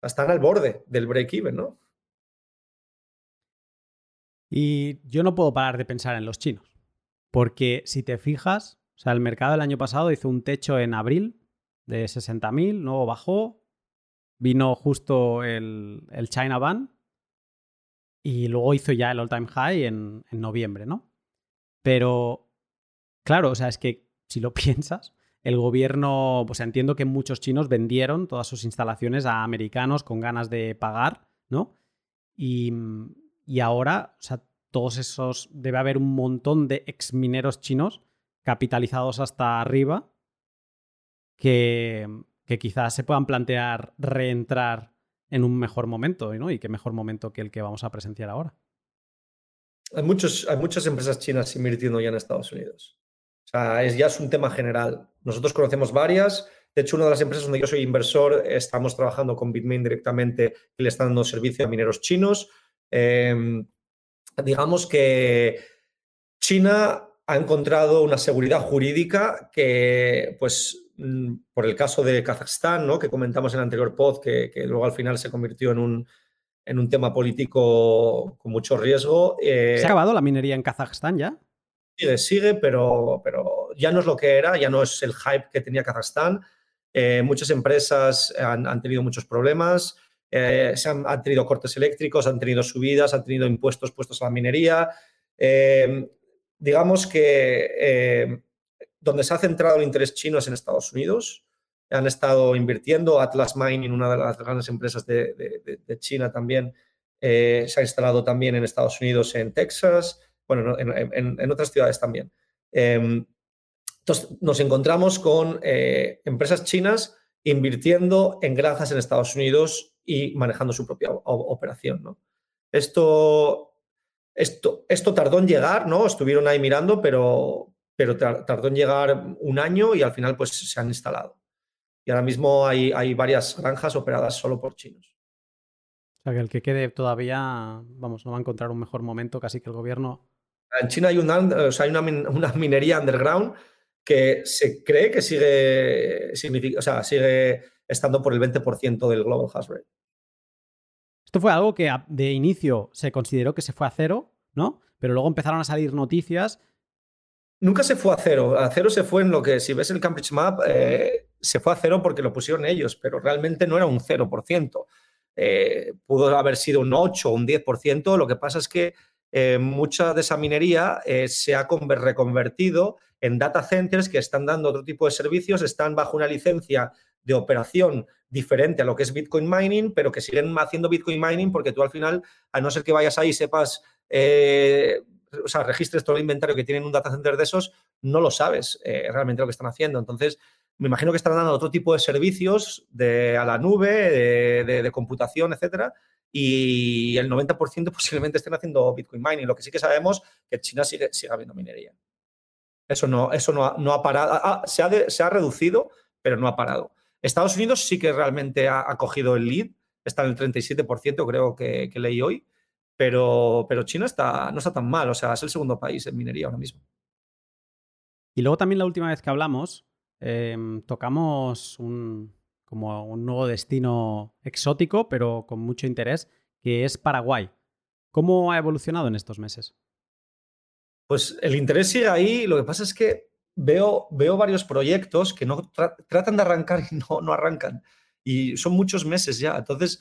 Speaker 2: Están al borde del break-even, ¿no?
Speaker 1: Y yo no puedo parar de pensar en los chinos, porque si te fijas, o sea, el mercado el año pasado hizo un techo en abril de 60.000, luego bajó, vino justo el, China Ban y luego hizo ya el all-time high en, noviembre, ¿no? Pero, claro, o sea, es que si lo piensas, el gobierno, pues entiendo que muchos chinos vendieron todas sus instalaciones a americanos con ganas de pagar, ¿no? Y, y ahora, o sea, todos esos, debe haber un montón de exmineros chinos capitalizados hasta arriba que, que quizás se puedan plantear reentrar en un mejor momento, ¿no? Y qué mejor momento que el que vamos a presenciar ahora.
Speaker 2: Hay, muchos, hay muchas empresas chinas invirtiendo ya en Estados Unidos. O sea, es, ya es un tema general. Nosotros conocemos varias. De hecho, una de las empresas donde yo soy inversor, estamos trabajando con Bitmain directamente y le están dando servicio a mineros chinos. Em, digamos que China ha encontrado una seguridad jurídica que, pues, Mm, por el caso de Kazajstán, ¿no? que comentamos en el anterior pod, que, luego al final se convirtió en un, en un tema político con mucho riesgo.
Speaker 1: Eh, ¿Se ha acabado la minería en Kazajstán ya?
Speaker 2: Sigue, sigue, pero, pero ya no es lo que era, ya no es el hype que tenía Kazajstán. Eh, muchas empresas han, tenido muchos problemas, eh, se han, tenido cortes eléctricos, han tenido subidas, han tenido impuestos puestos a la minería. digamos que donde se ha centrado el interés chino es en Estados Unidos. Han estado invirtiendo. Atlas Mining, una de las grandes empresas de, China también, eh, se ha instalado también en Estados Unidos, en Texas, bueno, en, otras ciudades también. Em, entonces, nos encontramos con eh, empresas chinas invirtiendo en granjas en Estados Unidos y manejando su propia operación. Esto, esto, esto tardó en llegar, ¿no? Estuvieron ahí mirando, pero, pero tardó en llegar un año y al final pues se han instalado. Y ahora mismo hay, varias granjas operadas solo por chinos.
Speaker 1: Que el que quede todavía, vamos, no va a encontrar un mejor momento, casi que el gobierno...
Speaker 2: En China hay, una, hay una, minería underground que se cree que sigue, o sea, sigue estando por el 20% del global hash rate.
Speaker 1: Esto fue algo que de inicio se consideró que se fue a cero, ¿no? Pero luego empezaron a salir noticias
Speaker 2: Nunca se fue a cero. A cero se fue en lo que, si ves el Cambridge Map, eh, se fue a cero porque lo pusieron ellos, pero realmente no era un 0%. Eh, pudo haber sido un 8 o un 10%. Lo que pasa es que eh, mucha de esa minería eh, se ha reconvertido en data centers que están dando otro tipo de servicios, están bajo una licencia de operación diferente a lo que es Bitcoin mining, pero que siguen haciendo Bitcoin mining porque tú al final, a no ser que vayas ahí y sepas, o sea, registres todo el inventario que tienen un data center de esos, no lo sabes realmente lo que están haciendo. Entonces, me imagino que están dando otro tipo de servicios a la nube, de, computación, etcétera, y el 90% posiblemente estén haciendo Bitcoin mining. Lo que sí que sabemos que China sigue, sigue habiendo minería. Eso no, eso no, ha, no ha parado. Ah, se, ha se, ha reducido, pero no ha parado. Estados Unidos sí que realmente ha, cogido el lead, está en el 37%, creo que, que leí hoy, pero, pero China está, no está tan mal, o sea, es el segundo país en minería ahora mismo.
Speaker 1: Y luego también la última vez que hablamos, Em, tocamos un, como un nuevo destino exótico, pero con mucho interés, que es Paraguay. ¿Cómo ha evolucionado en estos meses?
Speaker 2: Pues el interés sigue ahí. Lo que pasa es que veo, veo varios proyectos que no tratan de arrancar y no, no arrancan. Y son muchos meses ya. Entonces,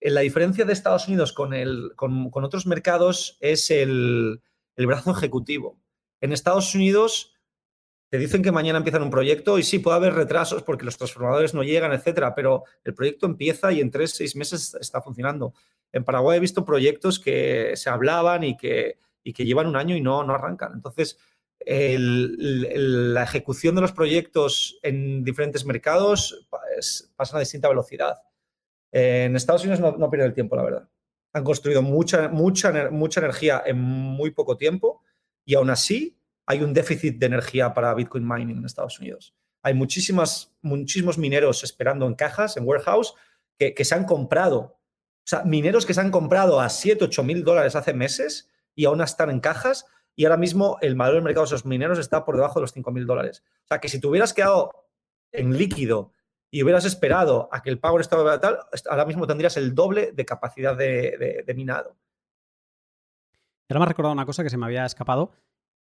Speaker 2: eh, la diferencia de Estados Unidos con, el, con, con otros mercados es el, el brazo ejecutivo. En Estados Unidos te dicen que mañana empiezan un proyecto y sí, puede haber retrasos porque los transformadores no llegan, etcétera, pero el proyecto empieza y en tres, seis meses está funcionando. En Paraguay he visto proyectos que se hablaban y que, y que llevan un año y no, no arrancan. Entonces, la ejecución de los proyectos en diferentes mercados pasa a distinta velocidad. En Estados Unidos no, no el tiempo, la verdad. Han construido mucha, mucha, mucha energía en muy poco tiempo y aún así hay un déficit de energía para Bitcoin mining en Estados Unidos. Hay muchísimas, muchísimos mineros esperando en cajas, en warehouse, que, se han comprado. O sea, mineros que se han comprado a 7, 8 mil dólares hace meses y aún están en cajas y ahora mismo el valor del mercado de esos mineros está por debajo de los 5 mil dólares. O sea, que si te hubieras quedado en líquido y hubieras esperado a que el power estaba tal, ahora mismo tendrías el doble de capacidad de, minado.
Speaker 1: Ahora me ha recordado una cosa que se me había escapado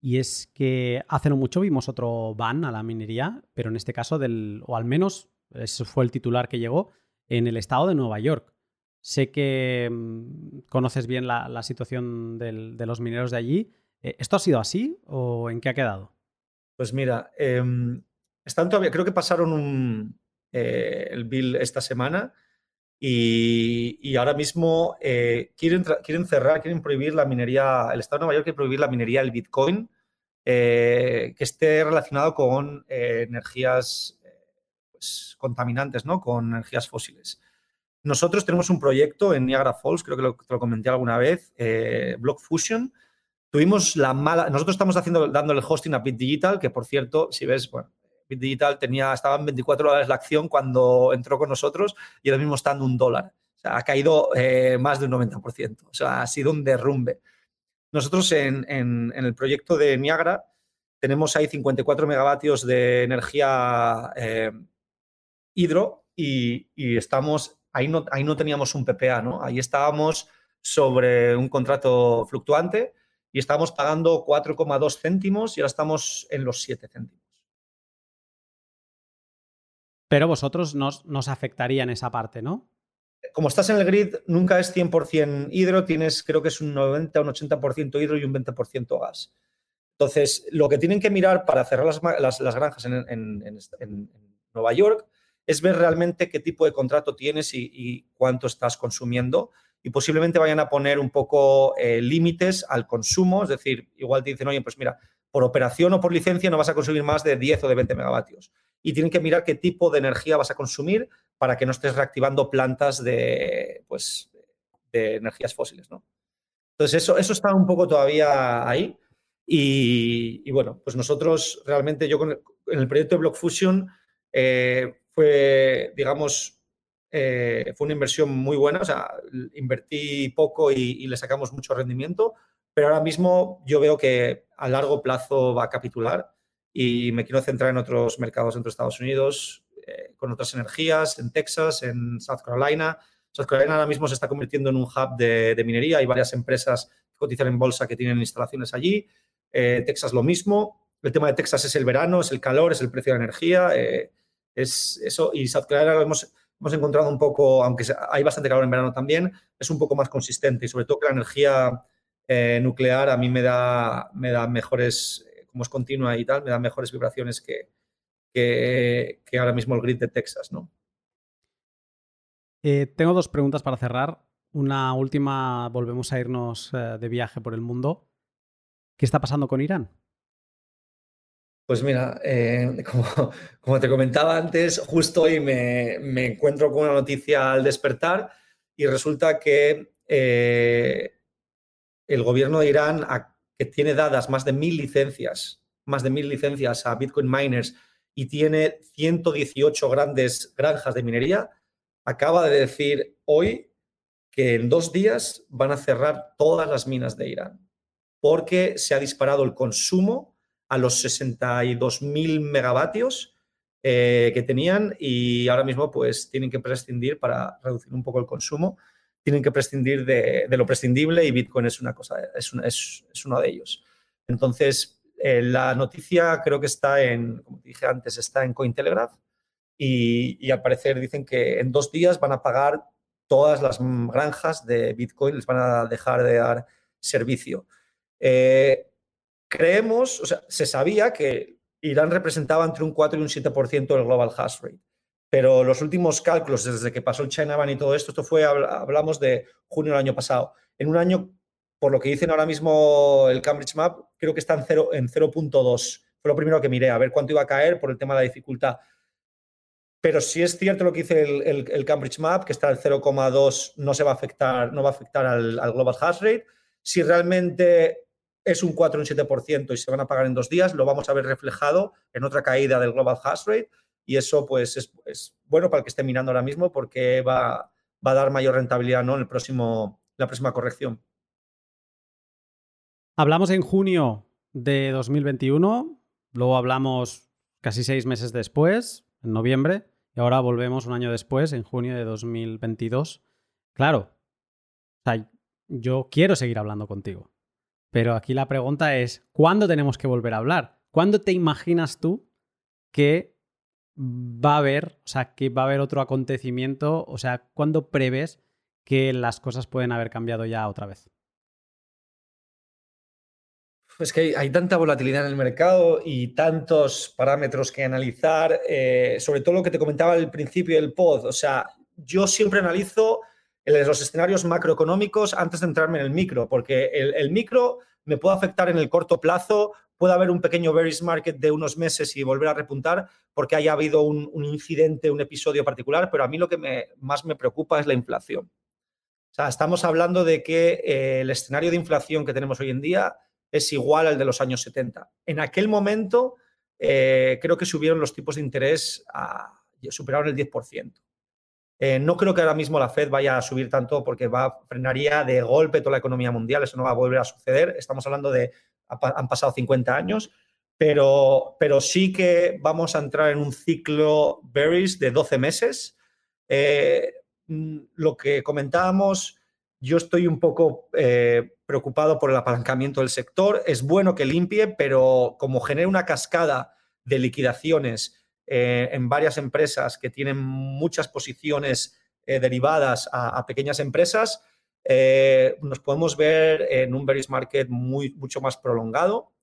Speaker 1: y es que hace no mucho vimos otro ban a la minería, pero en este caso del, o al menos ese fue el titular que llegó, en el estado de Nueva York. Sé que mm, conoces bien la, situación de los mineros de allí. Eh, ¿Esto ha sido así o en qué ha quedado?
Speaker 2: Pues mira, em, están todavía, creo que pasaron un, eh, el bill esta semana y, ahora mismo eh, quieren, quieren cerrar, quieren prohibir la minería, el Estado de Nueva York quiere prohibir la minería del Bitcoin eh, que esté relacionado con eh, energías pues, contaminantes, ¿no? con energías fósiles. Nosotros tenemos un proyecto en Niagara Falls, creo que lo, te lo comenté alguna vez, Block Fusion. Tuvimos la mala, nosotros estamos haciendo, dando el hosting a Bit Digital, que por cierto, si ves, bueno, Digital tenía, estaba en 24 dólares la acción cuando entró con nosotros y ahora mismo está en un dólar. Ha caído eh, más de un 90%. O sea, ha sido un derrumbe. Nosotros en, el proyecto de Niagara tenemos ahí 54 megavatios de energía eh, hidro y, estamos, ahí no, ahí no teníamos un PPA, ¿no? Ahí estábamos sobre un contrato fluctuante y estábamos pagando 4,2 céntimos y ahora estamos en los 7 céntimos.
Speaker 1: Pero vosotros nos, nos afectaría en esa parte, ¿no?
Speaker 2: Como estás en el grid, nunca es 100% hidro, tienes creo que es un 90 o un 80% hidro y un 20% gas. Entonces, lo que tienen que mirar para cerrar las, granjas en, Nueva York es ver realmente qué tipo de contrato tienes y, cuánto estás consumiendo y posiblemente vayan a poner un poco eh, límites al consumo, es decir, igual te dicen, oye, pues mira, por operación o por licencia no vas a consumir más de 10 o de 20 megavatios y tienen que mirar qué tipo de energía vas a consumir para que no estés reactivando plantas de, pues, de energías fósiles. ¿no? Entonces, eso, eso está un poco todavía ahí. Y, bueno, pues nosotros realmente, yo con en el proyecto de Block Fusion eh, fue, digamos, eh, fue una inversión muy buena, o sea, invertí poco y, y, le sacamos mucho rendimiento, pero ahora mismo yo veo que a largo plazo va a capitular y me quiero centrar en otros mercados dentro de Estados Unidos, eh, con otras energías, en Texas, en South Carolina. South Carolina ahora mismo se está convirtiendo en un hub de, minería. Hay varias empresas que cotizan en bolsa que tienen instalaciones allí. Eh, Texas lo mismo. El tema de Texas es el verano, es el calor, es el precio de la energía. Eh, es eso. Y South Carolina hemos, hemos encontrado un poco, aunque hay bastante calor en verano también, es un poco más consistente y sobre todo que la energía nuclear a mí me da, me da mejores, como es continua y tal, me da mejores vibraciones que, que, ahora mismo el grid de Texas, ¿no?
Speaker 1: Eh, tengo dos preguntas para cerrar. Una última, volvemos a irnos eh, de viaje por el mundo. ¿Qué está pasando con Irán?
Speaker 2: Pues mira, eh, como, te comentaba antes, justo hoy me, encuentro con una noticia al despertar y resulta que el gobierno de Irán, que tiene dadas más de mil licencias, más de mil licencias a Bitcoin miners y tiene 118 grandes granjas de minería, acaba de decir hoy que en dos días van a cerrar todas las minas de Irán porque se ha disparado el consumo a los 62.000 megavatios eh, que tenían y ahora mismo pues tienen que prescindir para reducir un poco el consumo, tienen que prescindir de, lo prescindible y Bitcoin es una cosa, es, es, uno de ellos. Entonces, eh, la noticia creo que está en, como dije antes, está en Cointelegraph y, al parecer dicen que en dos días van a pagar todas las granjas de Bitcoin, les van a dejar de dar servicio. Eh, creemos, o sea, se sabía que Irán representaba entre un 4 y un 7% del global hash rate. Pero los últimos cálculos, desde que pasó el China Ban y todo esto, esto fue, hablamos de junio del año pasado. En un año, por lo que dicen ahora mismo el Cambridge Map, creo que está en 0.2. Fue lo primero que miré, a ver cuánto iba a caer por el tema de la dificultad. Pero si es cierto lo que dice el, Cambridge Map, que está al 0,2, no se va a afectar, no va a afectar al, al global hash rate. Si realmente es un 4 o un 7% y se van a pagar en dos días, lo vamos a ver reflejado en otra caída del global hash rate y eso pues es, bueno para el que esté mirando ahora mismo porque va, va a dar mayor rentabilidad ¿no? en el próximo, la próxima corrección.
Speaker 1: Hablamos en junio de 2021, luego hablamos casi seis meses después, en noviembre, y ahora volvemos un año después, en junio de 2022. Claro, yo quiero seguir hablando contigo. Pero aquí la pregunta es, ¿cuándo tenemos que volver a hablar? ¿Cuándo te imaginas tú que va a haber, o sea, que va a haber otro acontecimiento? O sea, ¿cuándo prevés que las cosas pueden haber cambiado ya otra vez?
Speaker 2: Es que hay, tanta volatilidad en el mercado y tantos parámetros que analizar, eh, sobre todo lo que te comentaba al principio del pod. O sea, yo siempre analizo los escenarios macroeconómicos antes de entrarme en el micro, porque el, micro me puede afectar en el corto plazo, puede haber un pequeño bearish market de unos meses y volver a repuntar porque haya habido un, incidente, un episodio particular, pero a mí lo que me, más me preocupa es la inflación. O sea, estamos hablando de que eh, el escenario de inflación que tenemos hoy en día es igual al de los años 70. En aquel momento eh, creo que subieron los tipos de interés a, superaron el 10%. Eh, no creo que ahora mismo la Fed vaya a subir tanto porque va, frenaría de golpe toda la economía mundial. Eso no va a volver a suceder. Estamos hablando de, han pasado 50 años, pero, pero sí que vamos a entrar en un ciclo bearish de 12 meses. Eh, mm, lo que comentábamos, yo estoy un poco eh, preocupado por el apalancamiento del sector. Es bueno que limpie, pero como genera una cascada de liquidaciones eh, en varias empresas que tienen muchas posiciones eh, derivadas a, pequeñas empresas, eh, nos podemos ver en un bearish market muy, mucho más prolongado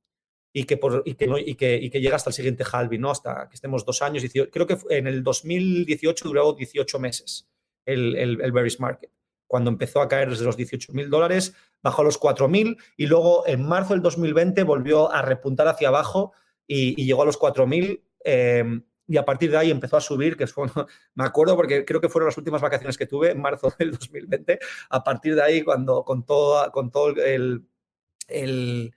Speaker 2: y que, llega hasta el siguiente halving, ¿no? hasta que estemos dos años. Creo que en el 2018 duró 18 meses el, el, bearish market. Cuando empezó a caer desde los 18 mil dólares, bajó a los 4 mil y luego en marzo del 2020 volvió a repuntar hacia abajo y, llegó a los 4 mil y a partir de ahí empezó a subir, que fue, me acuerdo porque creo que fueron las últimas vacaciones que tuve en marzo del 2020, a partir de ahí cuando con todo, con todo el, el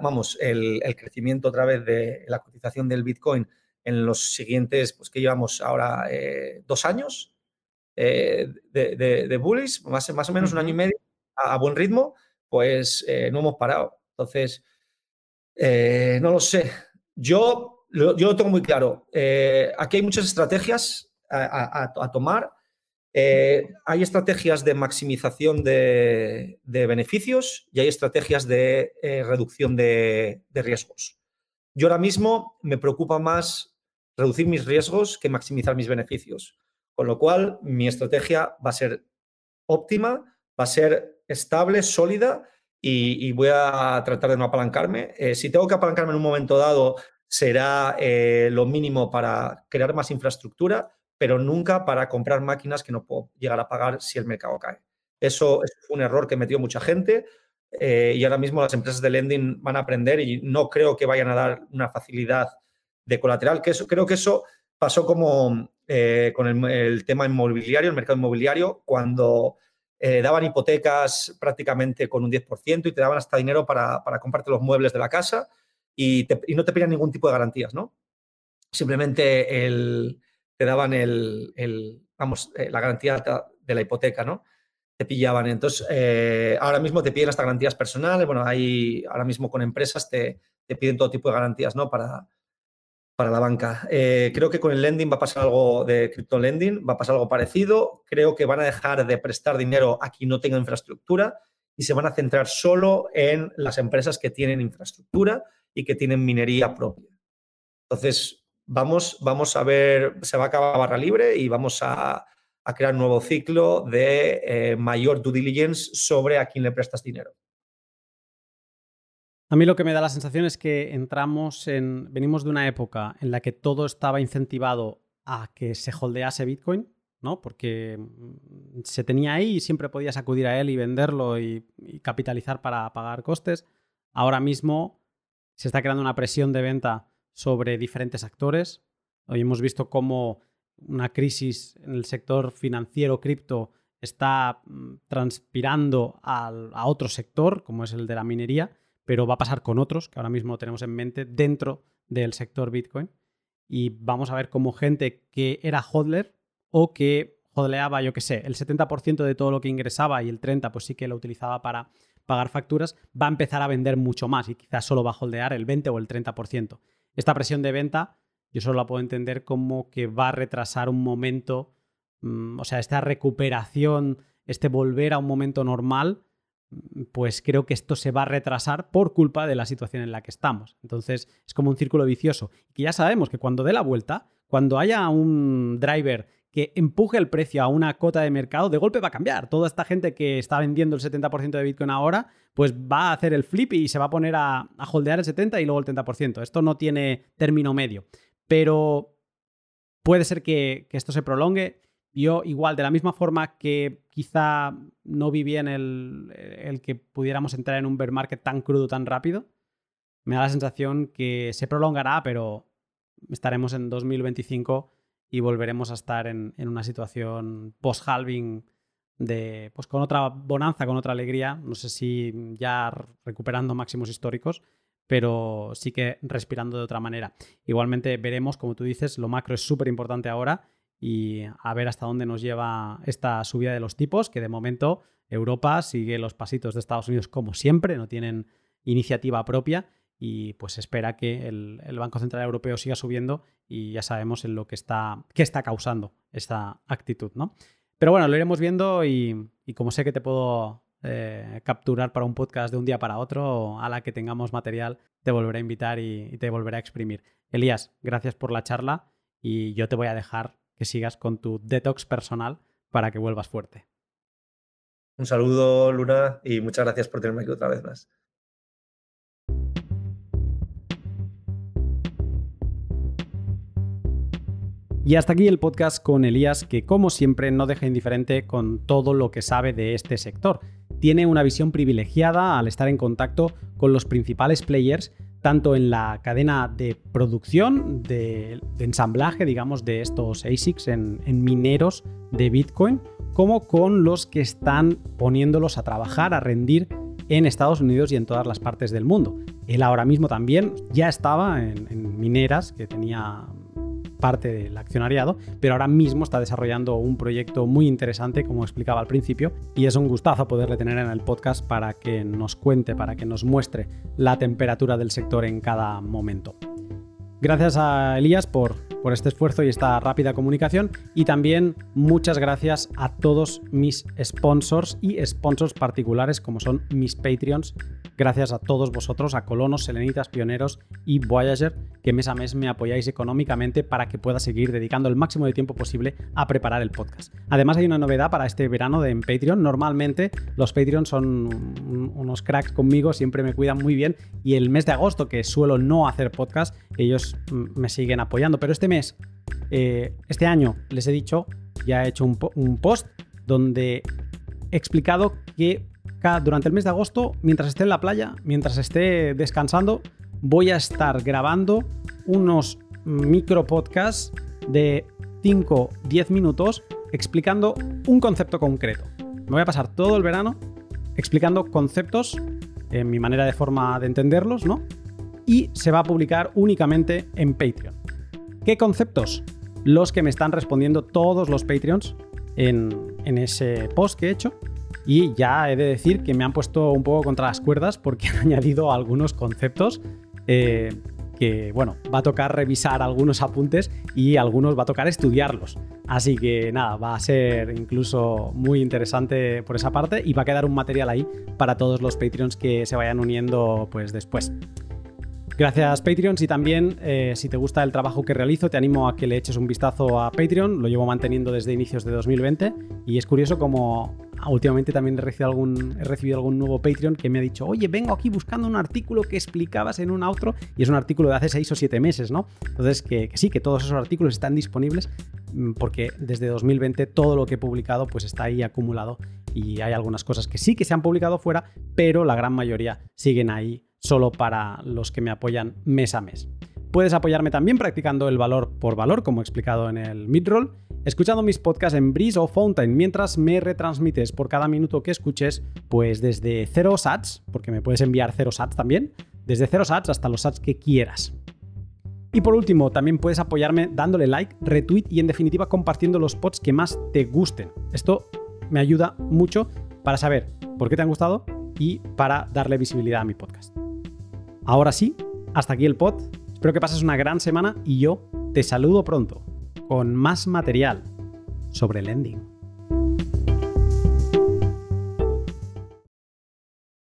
Speaker 2: vamos, el, crecimiento otra vez de la cotización del Bitcoin en los siguientes, pues que llevamos ahora eh, dos años eh, de, de, bullies, más, más o menos un año y medio, a, buen ritmo, pues eh, no hemos parado. Entonces, no lo sé. Yo yo lo tengo muy claro. Eh, aquí hay muchas estrategias a, tomar. Eh, hay estrategias de maximización de, beneficios y hay estrategias de eh, reducción de, riesgos. Yo ahora mismo me preocupa más reducir mis riesgos que maximizar mis beneficios. Con lo cual, mi estrategia va a ser óptima, va a ser estable, sólida y, voy a tratar de no apalancarme. Eh, si tengo que apalancarme en un momento dado, será eh, lo mínimo para crear más infraestructura, pero nunca para comprar máquinas que no puedo llegar a pagar si el mercado cae. Eso, es un error que metió mucha gente eh, y ahora mismo las empresas de lending van a aprender y no creo que vayan a dar una facilidad de colateral, que eso, creo que eso pasó como eh, con el, tema inmobiliario, el mercado inmobiliario, cuando eh, daban hipotecas prácticamente con un 10% y te daban hasta dinero para, para comprarte los muebles de la casa y, no te pedían ningún tipo de garantías, ¿no? Simplemente el, te daban el, vamos, la garantía de la hipoteca, ¿no? te pillaban. Entonces, eh, ahora mismo te piden hasta garantías personales. Bueno, hay ahora mismo con empresas te, te piden todo tipo de garantías, ¿no? Para, para la banca. Eh, creo que con el lending va a pasar algo de crypto lending, va a pasar algo parecido. Creo que van a dejar de prestar dinero a quien no tenga infraestructura y se van a centrar solo en las empresas que tienen infraestructura y que tienen minería propia. Entonces, vamos, vamos a ver, se va a acabar barra libre y vamos a, a crear un nuevo ciclo de eh, mayor due diligence sobre a quién le prestas dinero.
Speaker 1: A mí lo que me da la sensación es que entramos en. Venimos de una época en la que todo estaba incentivado a que se holdease Bitcoin, ¿no? Porque mm, se tenía ahí y siempre podías acudir a él y venderlo y, capitalizar para pagar costes. Ahora mismo se está creando una presión de venta sobre diferentes actores. Hoy hemos visto cómo una crisis en el sector financiero cripto está mm, transpirando a otro sector, como es el de la minería, pero va a pasar con otros que ahora mismo tenemos en mente dentro del sector Bitcoin. Y vamos a ver cómo gente que era hodler o que hodleaba, yo qué sé, el 70% de todo lo que ingresaba y el 30% pues sí que lo utilizaba para pagar facturas, va a empezar a vender mucho más y quizás solo va a holdear el 20 o el 30%. Esta presión de venta yo solo la puedo entender como que va a retrasar un momento, mm, o sea, esta recuperación, este volver a un momento normal, pues creo que esto se va a retrasar por culpa de la situación en la que estamos. Entonces es como un círculo vicioso. Y ya sabemos que cuando dé la vuelta, cuando haya un driver que empuje el precio a una cota de mercado, de golpe va a cambiar. Toda esta gente que está vendiendo el 70% de Bitcoin ahora, pues va a hacer el flip y se va a poner a, a holdear el 70% y luego el 30%. Esto no tiene término medio pero puede ser que, esto se prolongue. Yo igual, de la misma forma que quizá no vi bien el, el, que pudiéramos entrar en un bear market tan crudo, tan rápido, me da la sensación que se prolongará, pero estaremos en 2025 y volveremos a estar en, en una situación post-halving de, pues con otra bonanza, con otra alegría, no sé si ya recuperando máximos históricos, pero sí que respirando de otra manera. Igualmente veremos, como tú dices, lo macro es súper importante ahora y a ver hasta dónde nos lleva esta subida de los tipos, que de momento Europa sigue los pasitos de Estados Unidos como siempre, no tienen iniciativa propia y pues espera que el, Banco Central Europeo siga subiendo y ya sabemos en lo que está, qué está causando esta actitud, ¿no? Pero bueno, lo iremos viendo y como sé que te puedo eh, capturar para un podcast de un día para otro, a la que tengamos material, te volveré a invitar y, te volveré a exprimir. Elías, gracias por la charla y yo te voy a dejar que sigas con tu detox personal para que vuelvas fuerte.
Speaker 2: Un saludo, Luna, y muchas gracias por tenerme aquí otra vez más.
Speaker 1: Y hasta aquí el podcast con Elías, que como siempre no deja indiferente con todo lo que sabe de este sector tiene una visión privilegiada al estar en contacto con los principales players, tanto en la cadena de producción, de, ensamblaje, digamos, de estos ASICs en, mineros de Bitcoin, como con los que están poniéndolos a trabajar, a rendir en Estados Unidos y en todas las partes del mundo. Él ahora mismo también ya estaba en mineras, que tenía parte del accionariado, pero ahora mismo está desarrollando un proyecto muy interesante, como explicaba al principio, y es un gustazo poderle tener en el podcast para que nos cuente, para que nos muestre la temperatura del sector en cada momento. Gracias a Elías por, por este esfuerzo y esta rápida comunicación y también muchas gracias a todos mis sponsors y sponsors particulares como son mis Patreons gracias a todos vosotros, a colonos, selenitas, pioneros y Voyager, que mes a mes me apoyáis económicamente para que pueda seguir dedicando el máximo de tiempo posible a preparar el podcast. Además hay una novedad para este verano de en Patreon. Normalmente los Patreon son unos cracks conmigo, siempre me cuidan muy bien y el mes de agosto, que suelo no hacer podcast, ellos me siguen apoyando. Pero este mes, eh, este año, les he dicho, ya he hecho un, un post donde he explicado que durante el mes de agosto, mientras esté en la playa, mientras esté descansando, voy a estar grabando unos micro podcasts de 5-10 minutos explicando un concepto concreto. Me voy a pasar todo el verano explicando conceptos en mi manera de forma de entenderlos, ¿no? Y se va a publicar únicamente en Patreon. ¿Qué conceptos? Los que me están respondiendo todos los Patreons en, ese post que he hecho y ya he de decir que me han puesto un poco contra las cuerdas porque han añadido algunos conceptos eh, que, bueno, va a tocar revisar algunos apuntes y algunos va a tocar estudiarlos. Así que nada, va a ser incluso muy interesante por esa parte y va a quedar un material ahí para todos los Patreons que se vayan uniendo pues después. Gracias Patreons y también eh, si te gusta el trabajo que realizo te animo a que le eches un vistazo a Patreon, lo llevo manteniendo desde inicios de 2020 y es curioso como últimamente también he recibido, algún, he recibido algún nuevo Patreon que me ha dicho, oye, vengo aquí buscando un artículo que explicabas en un outro y es un artículo de hace 6 o 7 meses, ¿no? Entonces que, que sí, que todos esos artículos están disponibles mm, porque desde 2020 todo lo que he publicado pues está ahí acumulado. Y hay algunas cosas que sí que se han publicado fuera, pero la gran mayoría siguen ahí solo para los que me apoyan mes a mes. Puedes apoyarme también practicando el valor por valor, como he explicado en el midroll, escuchando mis podcasts en Breeze o Fountain mientras me retransmites por cada minuto que escuches, pues desde cero sats, porque me puedes enviar cero sats también, desde cero sats hasta los sats que quieras. Y por último, también puedes apoyarme dándole like, retweet y en definitiva compartiendo los pods que más te gusten. Esto me ayuda mucho para saber por qué te han gustado y para darle visibilidad a mi podcast. Ahora sí, hasta aquí el pod. Espero que pases una gran semana y yo te saludo pronto con más material sobre lending.